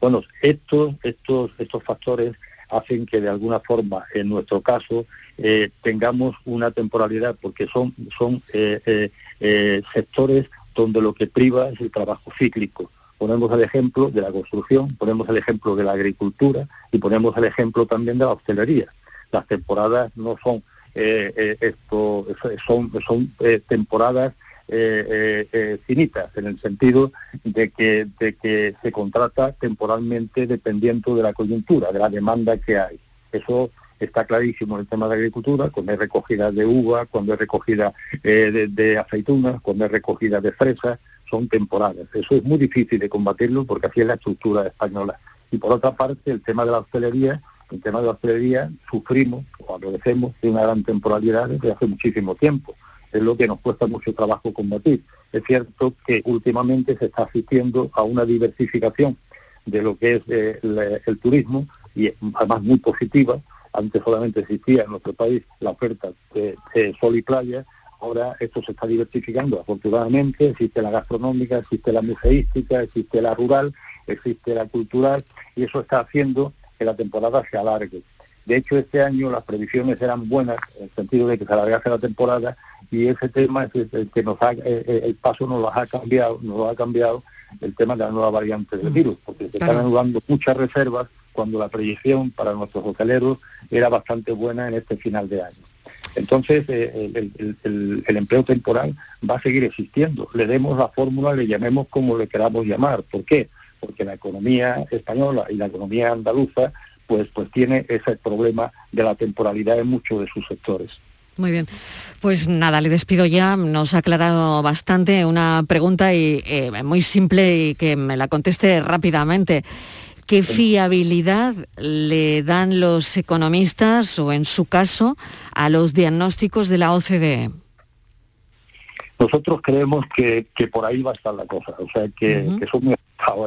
Bueno, estos, estos, estos factores hacen que de alguna forma, en nuestro caso, eh, tengamos una temporalidad, porque son, son eh, eh, sectores donde lo que priva es el trabajo cíclico. Ponemos el ejemplo de la construcción, ponemos el ejemplo de la agricultura y ponemos el ejemplo también de la hostelería. Las temporadas no son esto son, eh, temporadas finitas, en el sentido de que, de que se contrata temporalmente dependiendo de la coyuntura, de la demanda que hay. Eso está clarísimo en el tema de agricultura, cuando hay recogida de uva, cuando hay recogida de, de, aceitunas, cuando hay recogida de fresas, son temporadas. Eso es muy difícil de combatirlo porque así es la estructura española. Y por otra parte, el tema de la hostelería el tema de la hostelería sufrimos o agradecemos de una gran temporalidad desde hace muchísimo tiempo. Es lo que nos cuesta mucho trabajo combatir. Es cierto que últimamente se está asistiendo a una diversificación de lo que es eh, el, turismo y además muy positiva. Antes solamente existía en nuestro país la oferta de, sol y playa, ahora esto se está diversificando afortunadamente, existe la gastronómica, existe la museística, existe la rural, existe la cultural y eso está haciendo la temporada se alargue. De hecho, este año las previsiones eran buenas, en el sentido de que se alargase la temporada, y ese tema es el que nos ha, el paso nos lo ha cambiado, nos lo ha cambiado el tema de la nueva variante del mm. virus, porque se están anulando muchas reservas cuando la proyección para nuestros hoteleros era bastante buena en este final de año. Entonces, eh, el, el, empleo temporal va a seguir existiendo. Le demos la fórmula, le llamemos como le queramos llamar. ¿Por qué? Porque la economía española y la economía andaluza pues, pues tiene ese problema de la temporalidad en muchos de sus sectores. Muy bien, pues nada, le despido ya, nos ha aclarado bastante una pregunta y, eh, muy simple y que me la conteste rápidamente. ¿Qué fiabilidad le dan los economistas o en su caso a los diagnósticos de la OCDE? Nosotros creemos que, por ahí va a estar la cosa, o sea que, son muy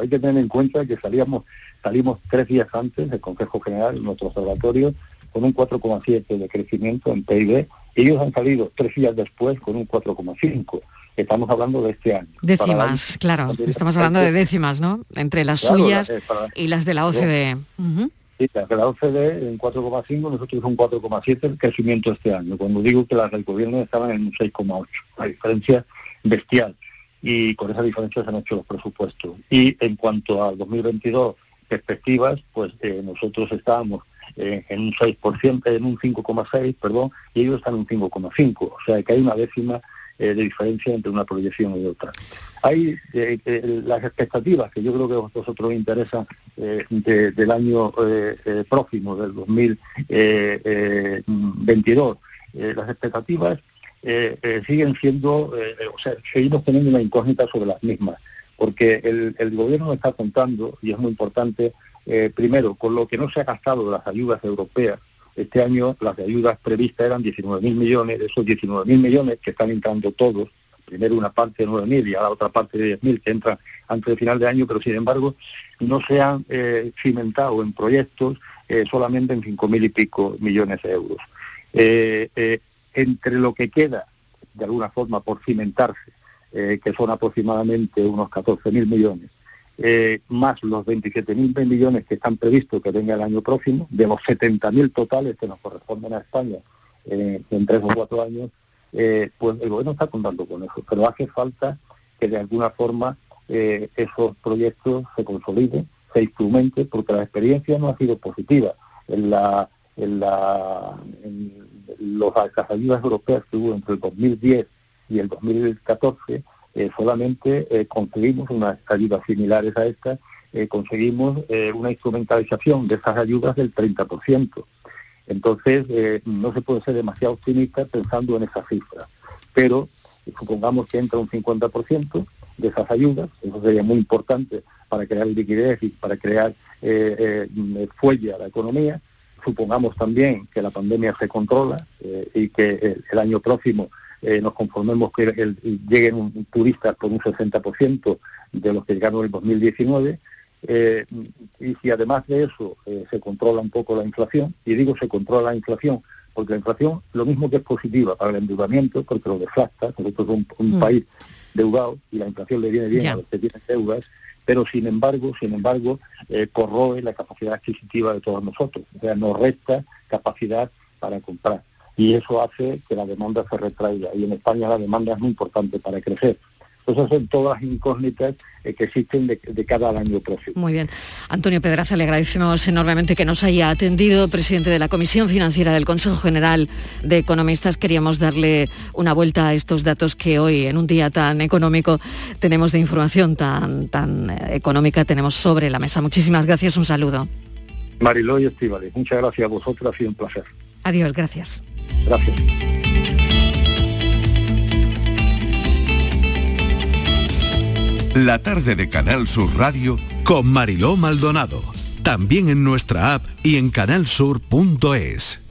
Hay que tener en cuenta que salíamos, salimos tres días antes del Consejo General, nuestro observatorio, con un 4,7 de crecimiento en PIB. Ellos han salido tres días después con un 4,5. Estamos hablando de este año. Décimas, claro. Estamos hablando de décimas, ¿no? Entre las suyas eh, y las de la OCDE. Sí, las de la OCDE en 4,5, nosotros un 4,7 el crecimiento este año. Cuando digo que las del gobierno estaban en un 6,8, la diferencia bestial. Y con esa diferencia se han hecho los presupuestos. Y en cuanto al 2022, perspectivas, pues eh, nosotros estábamos en un 6%, en un 5,6, perdón, y ellos están en un 5,5. O sea que hay una décima eh, de diferencia entre una proyección y otra. Hay eh, eh, las expectativas, que yo creo que a vosotros interesan del año próximo, del 2022. las expectativas siguen siendo, o sea, seguimos teniendo una incógnita sobre las mismas, porque el, gobierno está contando, y es muy importante, primero, con lo que no se ha gastado las ayudas europeas, este año las ayudas previstas eran 19.000 millones, esos 19.000 millones que están entrando todos, primero una parte de 9.000 y a la otra parte de 10.000 que entra antes del final de año, pero sin embargo no se han eh, cimentado en proyectos eh, solamente en 5.000 y pico millones de euros. Eh, entre lo que queda, de alguna forma, por cimentarse, que son aproximadamente unos 14.000 millones, eh, más los 27.000 millones que están previstos que venga el año próximo, de los 70.000 totales que nos corresponden a España eh, en tres o cuatro años, eh, pues el gobierno está contando con eso. Pero hace falta que de alguna forma esos proyectos se consoliden, se instrumenten, porque la experiencia no ha sido positiva. En, la, en, la, los, las ayudas europeas que hubo entre el 2010 y el 2014, eh, solamente eh, conseguimos unas ayudas similares a estas, eh, conseguimos una instrumentalización de esas ayudas del 30%. Entonces, no se puede ser demasiado optimista pensando en esa cifra, pero supongamos que entra un 50% de esas ayudas, eso sería muy importante para crear liquidez y para crear fuelle a la economía. Supongamos también que la pandemia se controla y que el año próximo eh, nos conformemos que lleguen turistas por un 60% de los que llegaron en el 2019 Eh, y si además de eso eh, se controla un poco la inflación, y digo se controla la inflación, porque la inflación lo mismo que es positiva para el endeudamiento, porque lo deflacta, nosotros somos un, Mm. país deudado y la inflación le viene bien a los que tienen deudas, pero sin embargo, sin embargo, eh, corroe la capacidad adquisitiva de todos nosotros, o sea, nos resta capacidad para comprar. Y eso hace que la demanda se retraiga. Y en España la demanda es muy importante para crecer. Esas son todas incógnitas eh, que existen de, de cada año próximo. Muy bien. Antonio Pedraza, le agradecemos enormemente que nos haya atendido, presidente de la Comisión Financiera del Consejo General de Economistas. Queríamos darle una vuelta a estos datos que hoy, en un día tan económico, tenemos de información tan, tan eh, económica, tenemos sobre la mesa. Muchísimas gracias, un saludo. Mariló y Estivali, muchas gracias a vosotros, ha sido un placer. Adiós, gracias. Gracias. La tarde de Canal Sur Radio con Mariló Maldonado. También en nuestra app y en canalsur.es.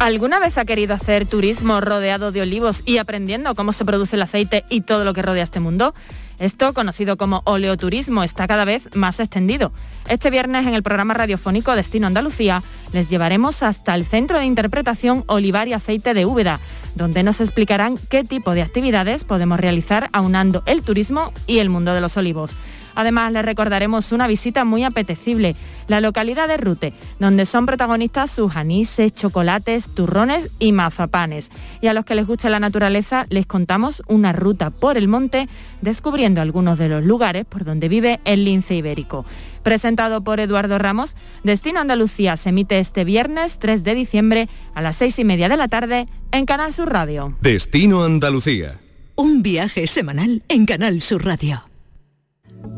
¿Alguna vez ha querido hacer turismo rodeado de olivos y aprendiendo cómo se produce el aceite y todo lo que rodea este mundo? Esto, conocido como oleoturismo, está cada vez más extendido. Este viernes en el programa radiofónico Destino Andalucía les llevaremos hasta el Centro de Interpretación Olivar y Aceite de Úbeda, donde nos explicarán qué tipo de actividades podemos realizar aunando el turismo y el mundo de los olivos. Además, les recordaremos una visita muy apetecible, la localidad de Rute, donde son protagonistas sus anises, chocolates, turrones y mazapanes. Y a los que les gusta la naturaleza, les contamos una ruta por el monte, descubriendo algunos de los lugares por donde vive el lince ibérico. Presentado por Eduardo Ramos, Destino Andalucía se emite este viernes 3 de diciembre a las 6 y media de la tarde en Canal Sur Radio. Destino Andalucía. Un viaje semanal en Canal Sur Radio.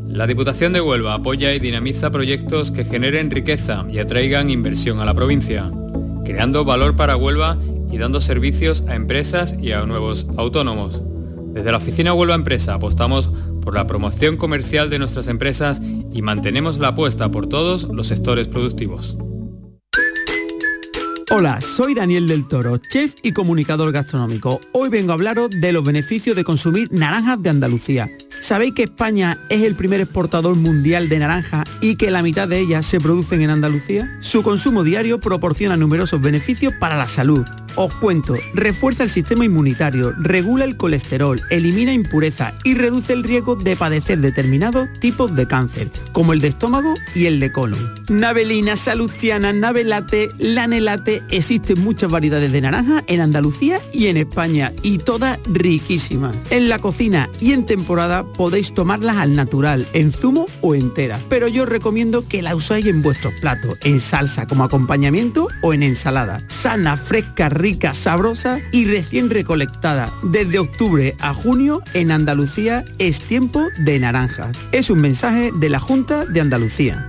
La Diputación de Huelva apoya y dinamiza proyectos que generen riqueza y atraigan inversión a la provincia, creando valor para Huelva y dando servicios a empresas y a nuevos autónomos. Desde la oficina Huelva Empresa apostamos por la promoción comercial de nuestras empresas y mantenemos la apuesta por todos los sectores productivos. Hola, soy Daniel del Toro, chef y comunicador gastronómico. Hoy vengo a hablaros de los beneficios de consumir naranjas de Andalucía. ¿Sabéis que España es el primer exportador mundial de naranja y que la mitad de ellas se producen en Andalucía? Su consumo diario proporciona numerosos beneficios para la salud. Os cuento, refuerza el sistema inmunitario, regula el colesterol, elimina impureza y reduce el riesgo de padecer determinados tipos de cáncer, como el de estómago y el de colon. Navelina, salustiana, navelate, lanelate, existen muchas variedades de naranja en Andalucía y en España y todas riquísimas. En la cocina y en temporada podéis tomarlas al natural, en zumo o entera, pero yo os recomiendo que la usáis en vuestros platos, en salsa como acompañamiento o en ensalada. Sana, fresca, rica, sabrosa y recién recolectada. Desde octubre a junio en Andalucía es tiempo de naranja. Es un mensaje de la Junta de Andalucía.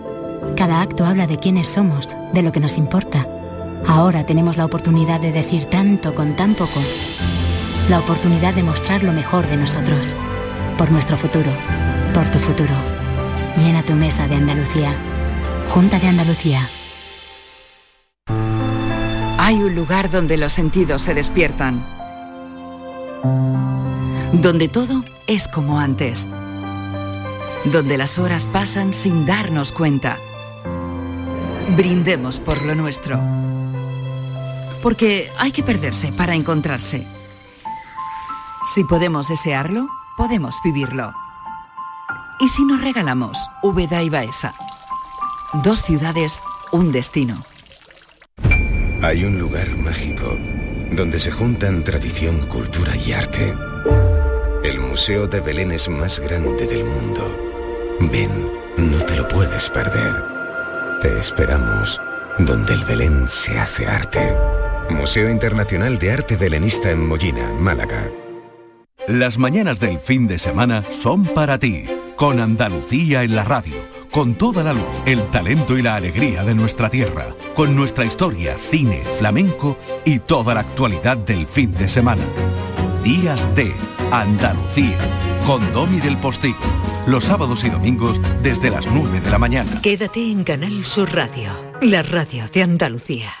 Cada acto habla de quiénes somos, de lo que nos importa. Ahora tenemos la oportunidad de decir tanto con tan poco. La oportunidad de mostrar lo mejor de nosotros. Por nuestro futuro. Por tu futuro. Llena tu mesa de Andalucía. Junta de Andalucía. Hay un lugar donde los sentidos se despiertan. Donde todo es como antes. Donde las horas pasan sin darnos cuenta. Brindemos por lo nuestro. Porque hay que perderse para encontrarse. Si podemos desearlo, podemos vivirlo. ¿Y si nos regalamos Úbeda y Baeza? Dos ciudades, un destino. Hay un lugar mágico donde se juntan tradición, cultura y arte. El Museo de Belén es más grande del mundo. Ven, no te lo puedes perder. Te esperamos donde el Belén se hace arte. Museo Internacional de Arte Belenista en Mollina, Málaga. Las mañanas del fin de semana son para ti, con Andalucía en la radio, con toda la luz, el talento y la alegría de nuestra tierra, con nuestra historia, cine, flamenco y toda la actualidad del fin de semana. Días de Andalucía, con Domi del Postigo, los sábados y domingos desde las 9 de la mañana. Quédate en Canal Sur Radio, la radio de Andalucía.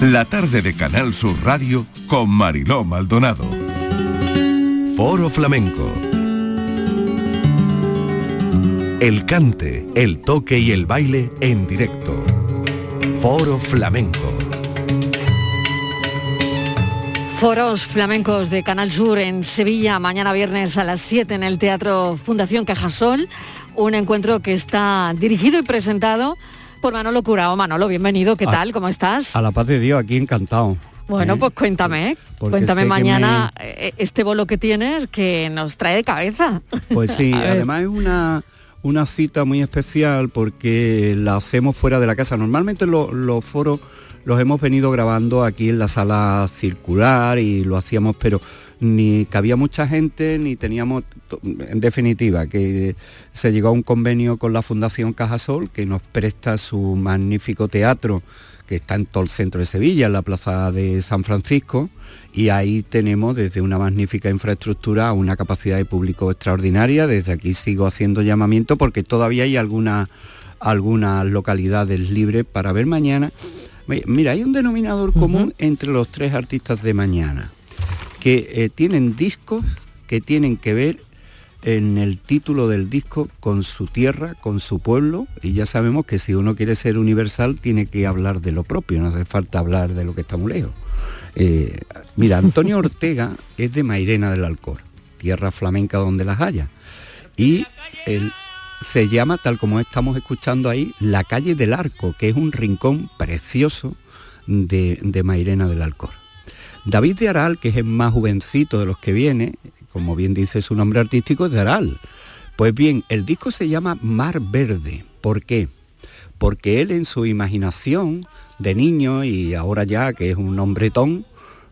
La tarde de Canal Sur Radio con Mariló Maldonado. Foro Flamenco. El cante, el toque y el baile en directo. Foro Flamenco. Foros flamencos de Canal Sur en Sevilla, mañana viernes a las 7 en el Teatro Fundación Cajasol. Un encuentro que está dirigido y presentado por Manolo Curao. Manolo, bienvenido, ¿qué A- tal? ¿Cómo estás? A la paz de Dios, aquí encantado. Bueno, ¿eh? pues cuéntame, cuéntame mañana eh, este bolo que tienes que nos trae de cabeza. Pues sí, además es una, una cita muy especial porque la hacemos fuera de la casa. Normalmente lo- los foros los hemos venido grabando aquí en la sala circular y lo hacíamos, pero ni cabía mucha gente ni teníamos, en definitiva, que se llegó a un convenio con la Fundación Cajasol que nos presta su magnífico teatro que está en todo el centro de Sevilla, en la plaza de San Francisco, y ahí tenemos desde una magnífica infraestructura a una capacidad de público extraordinaria. Desde aquí sigo haciendo llamamiento porque todavía hay algunas algunas localidades libres para ver mañana. Mi- Mira, hay un denominador común entre los tres artistas de mañana, que eh, tienen discos que tienen que ver en el título del disco con su tierra, con su pueblo, y ya sabemos que si uno quiere ser universal tiene que hablar de lo propio, no hace falta hablar de lo que está muy lejos. Eh, mira, Antonio Ortega es de Mairena del Alcor, tierra flamenca donde las haya, y él se llama, tal como estamos escuchando ahí, la calle del Arco, que es un rincón precioso de, de Mairena del Alcor. David de Aral, que es el más jovencito de los que viene, como bien dice su nombre artístico, es de Aral. Pues bien, el disco se llama Mar Verde. ¿Por qué? Porque él en su imaginación de niño y ahora ya que es un hombretón,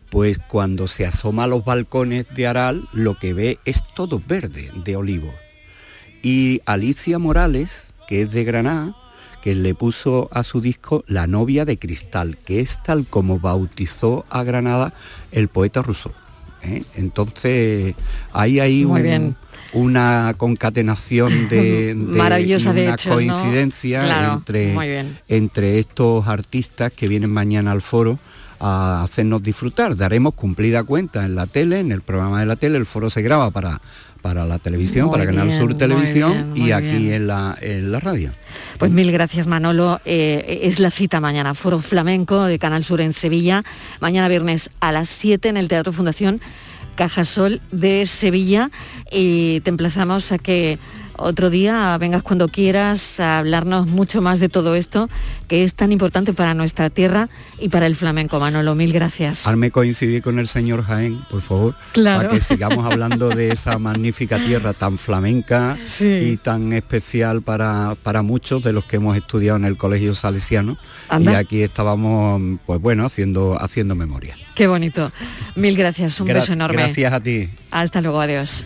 pues cuando se asoma a los balcones de Aral, lo que ve es todo verde, de olivo. Y Alicia Morales, que es de Granada, que le puso a su disco La novia de cristal, que es tal como bautizó a Granada el poeta Rousseau. ¿eh? Entonces, ahí hay Muy un- bien. una concatenación de, de- Maravillosa, de una ¿no? coincidencia Claro, entre, entre estos artistas que vienen mañana al foro a hacernos disfrutar. Daremos cumplida cuenta en la tele, en el programa de la tele, el foro se graba para, para la televisión, Muy para Canal Sur Televisión bien, y aquí en la, en la radio. Pues mil gracias Manolo. Eh, es la cita mañana, Foro Flamenco de Canal Sur en Sevilla, mañana viernes a las 7 en el Teatro Fundación Cajasol de Sevilla y te emplazamos a que otro día vengas cuando quieras a hablarnos mucho más de todo esto que es tan importante para nuestra tierra y para el flamenco. Manolo, mil gracias. Hazme coincidir con el señor Jaén, por favor, Claro. para que sigamos hablando de esa magnífica tierra tan flamenca y tan especial para, para muchos de los que hemos estudiado en el Colegio Salesiano. Anda. Y aquí estábamos, pues bueno, haciendo, haciendo memoria. Qué bonito. Mil gracias, un Gra- beso enorme. Gracias a ti. Hasta luego, adiós.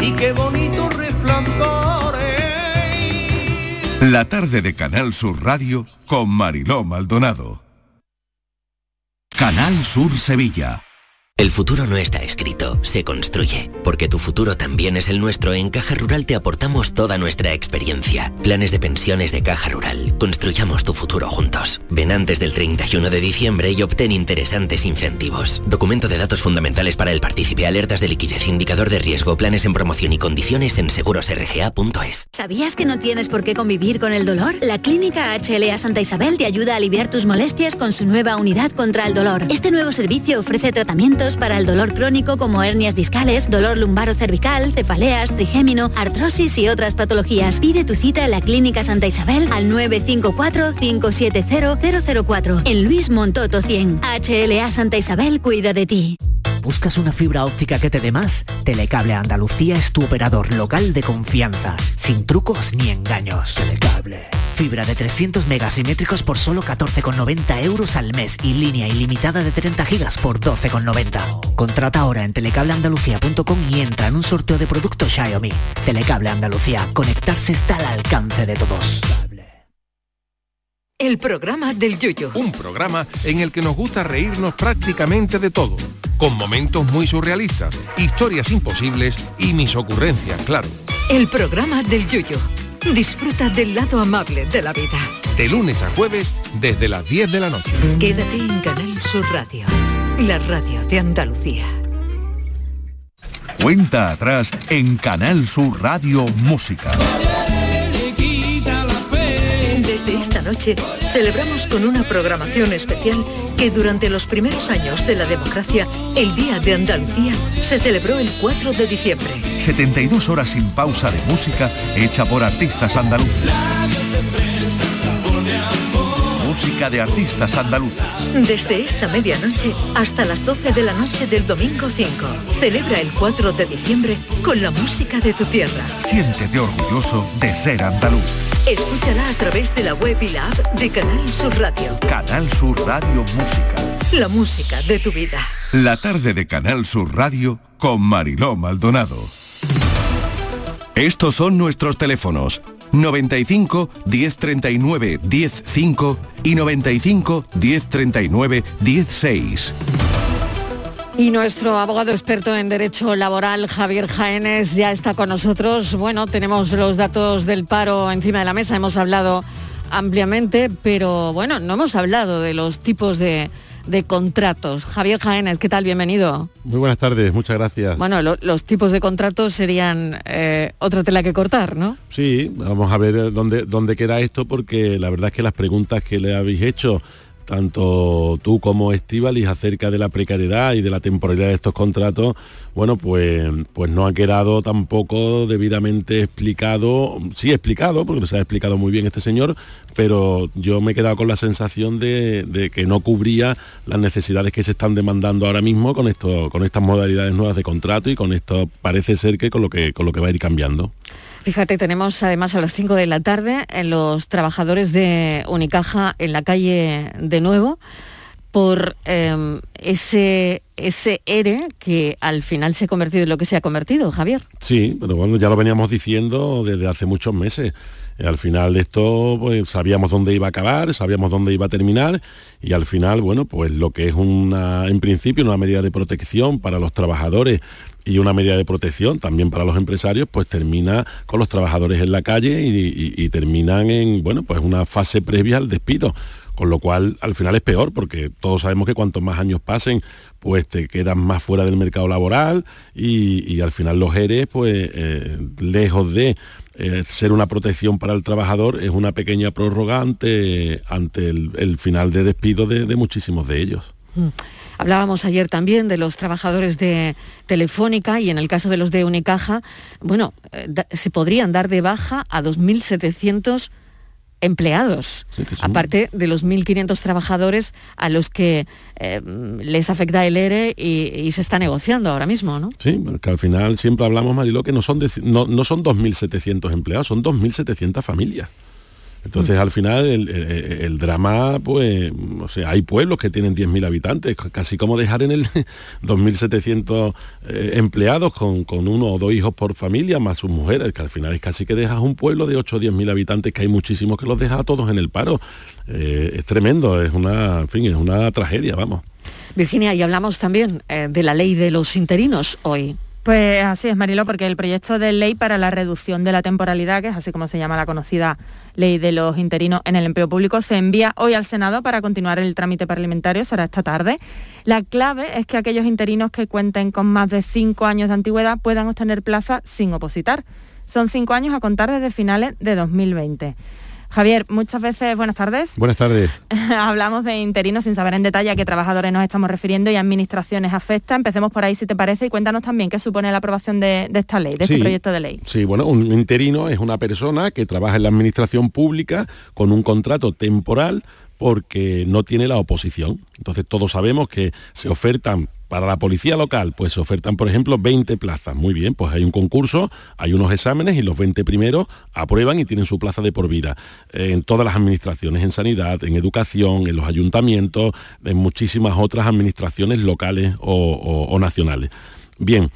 y qué La tarde de Canal Sur Radio con Mariló Maldonado. Canal Sur Sevilla. El futuro no está escrito, se construye. Porque tu futuro también es el nuestro, en Caja Rural te aportamos toda nuestra experiencia. Planes de pensiones de Caja Rural. Construyamos tu futuro juntos. Ven antes del 31 de diciembre y obtén interesantes incentivos. Documento de datos fundamentales para el partícipe, alertas de liquidez, indicador de riesgo, planes en promoción y condiciones en segurosrga.es. ¿Sabías que no tienes por qué convivir con el dolor? La Clínica HLA Santa Isabel te ayuda a aliviar tus molestias con su nueva unidad contra el dolor. Este nuevo servicio ofrece tratamientos para el dolor crónico como hernias discales, dolor lumbaro cervical, cefaleas, trigémino, artrosis y otras patologías. Pide tu cita en la Clínica Santa Isabel al 954-570-004 en Luis Montoto 100. HLA Santa Isabel cuida de ti. ¿Buscas una fibra óptica que te dé más? Telecable Andalucía es tu operador local de confianza, sin trucos ni engaños. Telecable. Fibra de 300 megasimétricos por solo 14,90 euros al mes y línea ilimitada de 30 gigas por 12,90. Contrata ahora en telecableandalucía.com y entra en un sorteo de productos Xiaomi. Telecable Andalucía, conectarse está al alcance de todos. El programa del Yuyo. Un programa en el que nos gusta reírnos prácticamente de todo, con momentos muy surrealistas, historias imposibles y mis ocurrencias, claro. El programa del Yuyo. Disfruta del lado amable de la vida. De lunes a jueves desde las 10 de la noche. Quédate en Canal Sur Radio, la radio de Andalucía. Cuenta atrás en Canal Sur Radio Música. Esta noche celebramos con una programación especial que durante los primeros años de la democracia, el Día de Andalucía se celebró el 4 de diciembre. 72 horas sin pausa de música hecha por artistas andaluces. Música de artistas andaluces. Desde esta medianoche hasta las 12 de la noche del domingo 5. Celebra el 4 de diciembre con la música de tu tierra. Siéntete orgulloso de ser andaluz. Escúchala a través de la web y la app de Canal Sur Radio. Canal Sur Radio Música. La música de tu vida. La tarde de Canal Sur Radio con Mariló Maldonado. Estos son nuestros teléfonos 95 1039 105 y 95 1039 16. Y nuestro abogado experto en derecho laboral, Javier Jaénes, ya está con nosotros. Bueno, tenemos los datos del paro encima de la mesa, hemos hablado ampliamente, pero bueno, no hemos hablado de los tipos de, de contratos. Javier Jaénes, ¿qué tal? Bienvenido. Muy buenas tardes, muchas gracias. Bueno, lo- los tipos de contratos serían eh, otra tela que cortar, ¿no? Sí, vamos a ver dónde, dónde queda esto porque la verdad es que las preguntas que le habéis hecho, tanto tú como Estivalis, acerca de la precariedad y de la temporalidad de estos contratos, bueno, pues, pues no ha quedado tampoco debidamente explicado, sí explicado, porque se ha explicado muy bien este señor, pero yo me he quedado con la sensación de, que no cubría las necesidades que se están demandando ahora mismo con con estas modalidades nuevas de contrato y con esto parece ser que con lo que con lo que va a ir cambiando. Fíjate, tenemos además a las 5 de la tarde en los trabajadores de Unicaja en la calle de nuevo por eh, ese, ese ERE que al final se ha convertido en lo que se ha convertido, Javier. Sí, pero bueno, ya lo veníamos diciendo desde hace muchos meses. Eh, Al final de esto, pues sabíamos dónde iba a acabar, sabíamos dónde iba a terminar y al final, bueno, pues lo que es una, en principio, una medida de protección para los trabajadores y una medida de protección también para los empresarios, pues termina con los trabajadores en la calle y, terminan en, bueno, pues una fase previa al despido. Con lo cual, al final es peor, porque todos sabemos que cuantos más años pasen, pues te quedas más fuera del mercado laboral y, al final los ERES, pues eh, lejos de eh, ser una protección para el trabajador, es una pequeña prórroga ante, ante el, final de despido de, de muchísimos de ellos. Mm. Hablábamos ayer también de los trabajadores de Telefónica y en el caso de los de Unicaja, bueno, eh, se podrían dar de baja a 2.700 empleados, aparte de los 1.500 trabajadores a los que eh, les afecta el ERE y, y se está negociando ahora mismo, ¿no? Sí, porque al final siempre hablamos, Mariló, que no son, de- no, no son 2.700 empleados, son 2.700 familias. Entonces, al final, el, drama, pues, o sea, hay pueblos que tienen 10.000 habitantes, casi como dejar en el 2.700 eh, empleados con, con uno o dos hijos por familia, más sus mujeres, que al final es casi que dejas un pueblo de 8 o 10.000 habitantes, que hay muchísimos que los dejas a todos en el paro. Eh, es tremendo, es una, fin, es una tragedia, vamos. Virginia, y hablamos también eh, de la ley de los interinos hoy. Pues así es, Marilo, porque el proyecto de ley para la reducción de la temporalidad, que es así como se llama la conocida ley de los interinos en el empleo público, se envía hoy al Senado para continuar el trámite parlamentario, será esta tarde. La clave es que aquellos interinos que cuenten con más de cinco años de antigüedad puedan obtener plaza sin opositar. Son cinco años a contar desde finales de 2020. Javier, muchas veces, buenas tardes. Buenas tardes. Hablamos de interinos sin saber en detalle a qué trabajadores nos estamos refiriendo y administraciones afecta. Empecemos por ahí, si te parece, y cuéntanos también qué supone la aprobación de, esta ley, de este proyecto de ley. Sí, bueno, un interino es una persona que trabaja en la administración pública con un contrato temporal porque no tiene la oposición. Entonces todos sabemos que se ofertan para la policía local, pues se ofertan, por ejemplo, 20 plazas. Muy bien, pues hay un concurso, hay unos exámenes y los 20 primeros aprueban y tienen su plaza de por vida. En todas las administraciones, en sanidad, en educación, en los ayuntamientos, en muchísimas otras administraciones locales o, nacionales. Bien,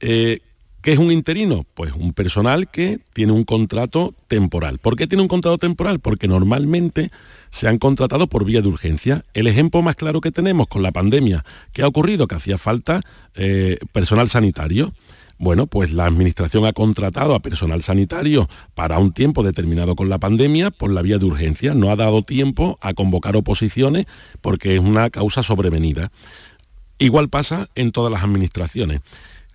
eh, ¿Qué es un interino? Pues un personal que tiene un contrato temporal. ¿Por qué tiene un contrato temporal? Porque normalmente se han contratado por vía de urgencia. El ejemplo más claro que tenemos con la pandemia, ¿qué ha ocurrido? Que hacía falta eh, personal sanitario. Bueno, pues la Administración ha contratado a personal sanitario para un tiempo determinado con la pandemia por la vía de urgencia. No ha dado tiempo a convocar oposiciones porque es una causa sobrevenida. Igual pasa en todas las administraciones.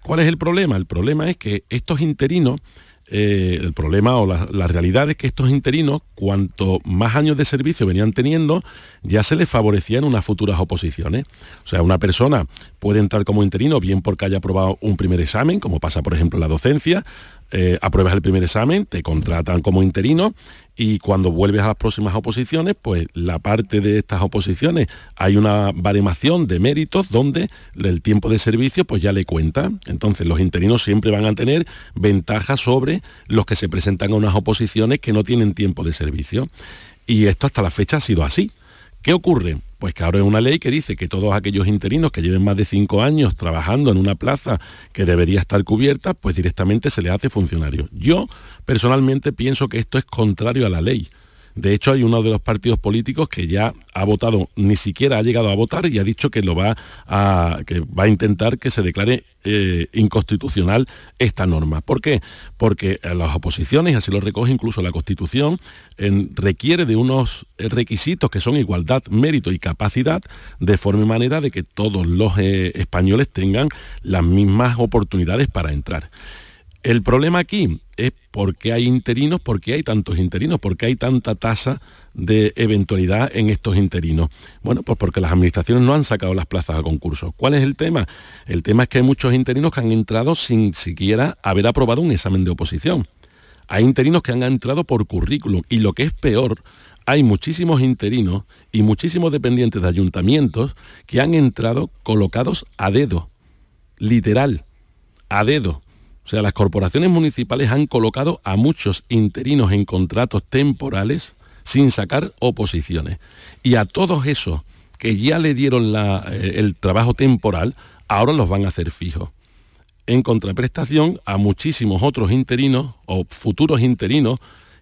¿Cuál es el problema? El problema es que estos interinos, eh, el problema o la, realidad es que estos interinos, cuanto más años de servicio venían teniendo, ya se les favorecían unas futuras oposiciones. O sea, una persona puede entrar como interino bien porque haya aprobado un primer examen, como pasa por ejemplo en la docencia, eh, apruebas el primer examen, te contratan como interino y cuando vuelves a las próximas oposiciones, pues la parte de estas oposiciones hay una baremación de méritos donde el tiempo de servicio pues ya le cuenta. Entonces los interinos siempre van a tener ventajas sobre los que se presentan a unas oposiciones que no tienen tiempo de servicio. Y esto hasta la fecha ha sido así. ¿Qué ocurre? Pues que ahora es una ley que dice que todos aquellos interinos que lleven más de cinco años trabajando en una plaza que debería estar cubierta, pues directamente se les hace funcionario. Yo personalmente pienso que esto es contrario a la ley. De hecho, hay uno de los partidos políticos que ya ha votado, ni siquiera ha llegado a votar y ha dicho que lo va a, que va a intentar que se declare eh, inconstitucional esta norma. ¿Por qué? Porque las oposiciones, así lo recoge incluso la Constitución, requiere de unos requisitos que son igualdad, mérito y capacidad, de forma y manera de que todos los eh, españoles tengan las mismas oportunidades para entrar. El problema aquí es por qué hay interinos, por qué hay tantos interinos, por qué hay tanta tasa de eventualidad en estos interinos. Bueno, pues porque las administraciones no han sacado las plazas a concurso. ¿Cuál es el tema? El tema es que hay muchos interinos que han entrado sin siquiera haber aprobado un examen de oposición. Hay interinos que han entrado por currículum y lo que es peor, hay muchísimos interinos y muchísimos dependientes de ayuntamientos que han entrado colocados a dedo, literal, a dedo o sea, las corporaciones municipales han colocado a muchos interinos en contratos temporales sin sacar oposiciones. Y a todos esos que ya le dieron eh, el trabajo temporal, ahora los van a hacer fijos. En contraprestación a muchísimos otros interinos o futuros interinos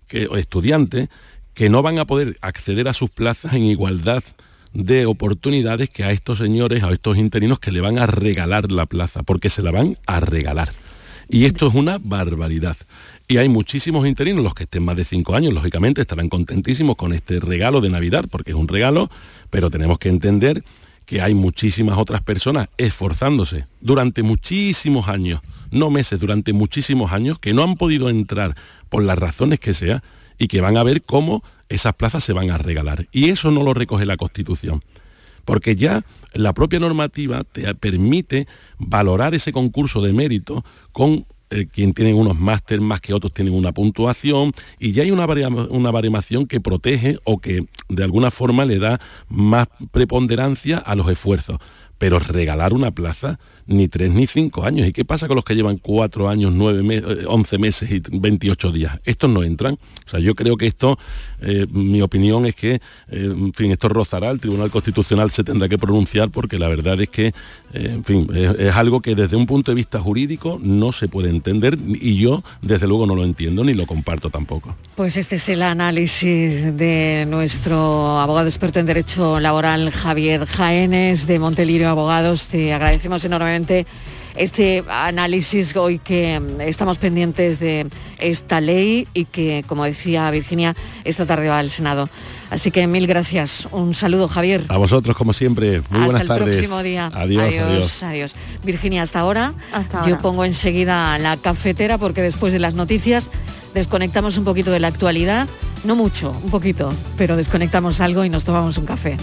que, o estudiantes que no van a poder acceder a sus plazas en igualdad de oportunidades que a estos señores, a estos interinos que le van a regalar la plaza, porque se la van a regalar. Y esto es una barbaridad. Y hay muchísimos interinos, los que estén más de cinco años, lógicamente estarán contentísimos con este regalo de Navidad, porque es un regalo, pero tenemos que entender que hay muchísimas otras personas esforzándose durante muchísimos años, no meses, durante muchísimos años, que no han podido entrar por las razones que sea y que van a ver cómo esas plazas se van a regalar. Y eso no lo recoge la Constitución porque ya la propia normativa te permite valorar ese concurso de mérito con eh, quien tiene unos máster más que otros tienen una puntuación y ya hay una, una baremación que protege o que de alguna forma le da más preponderancia a los esfuerzos. Pero regalar una plaza ni tres ni cinco años. ¿Y qué pasa con los que llevan cuatro años, nueve meses, once meses y 28 días? Estos no entran. O sea, yo creo que esto, eh, mi opinión es que, eh, en fin, esto rozará, el Tribunal Constitucional se tendrá que pronunciar porque la verdad es que, eh, en fin, es, algo que desde un punto de vista jurídico no se puede entender y yo, desde luego, no lo entiendo ni lo comparto tampoco. Pues este es el análisis de nuestro abogado experto en Derecho Laboral, Javier Jaénes, de Montelirio Abogados. Te agradecemos enormemente este análisis hoy que mm, estamos pendientes de esta ley y que, como decía Virginia, esta tarde va al Senado. Así que mil gracias. Un saludo, Javier. A vosotros, como siempre. Muy buenas tardes. Hasta el próximo día. Adiós, adiós, adiós. Virginia, hasta ahora. Yo pongo enseguida la cafetera porque después de las noticias desconectamos un poquito de la actualidad. No mucho, un poquito, pero desconectamos algo y nos tomamos un café.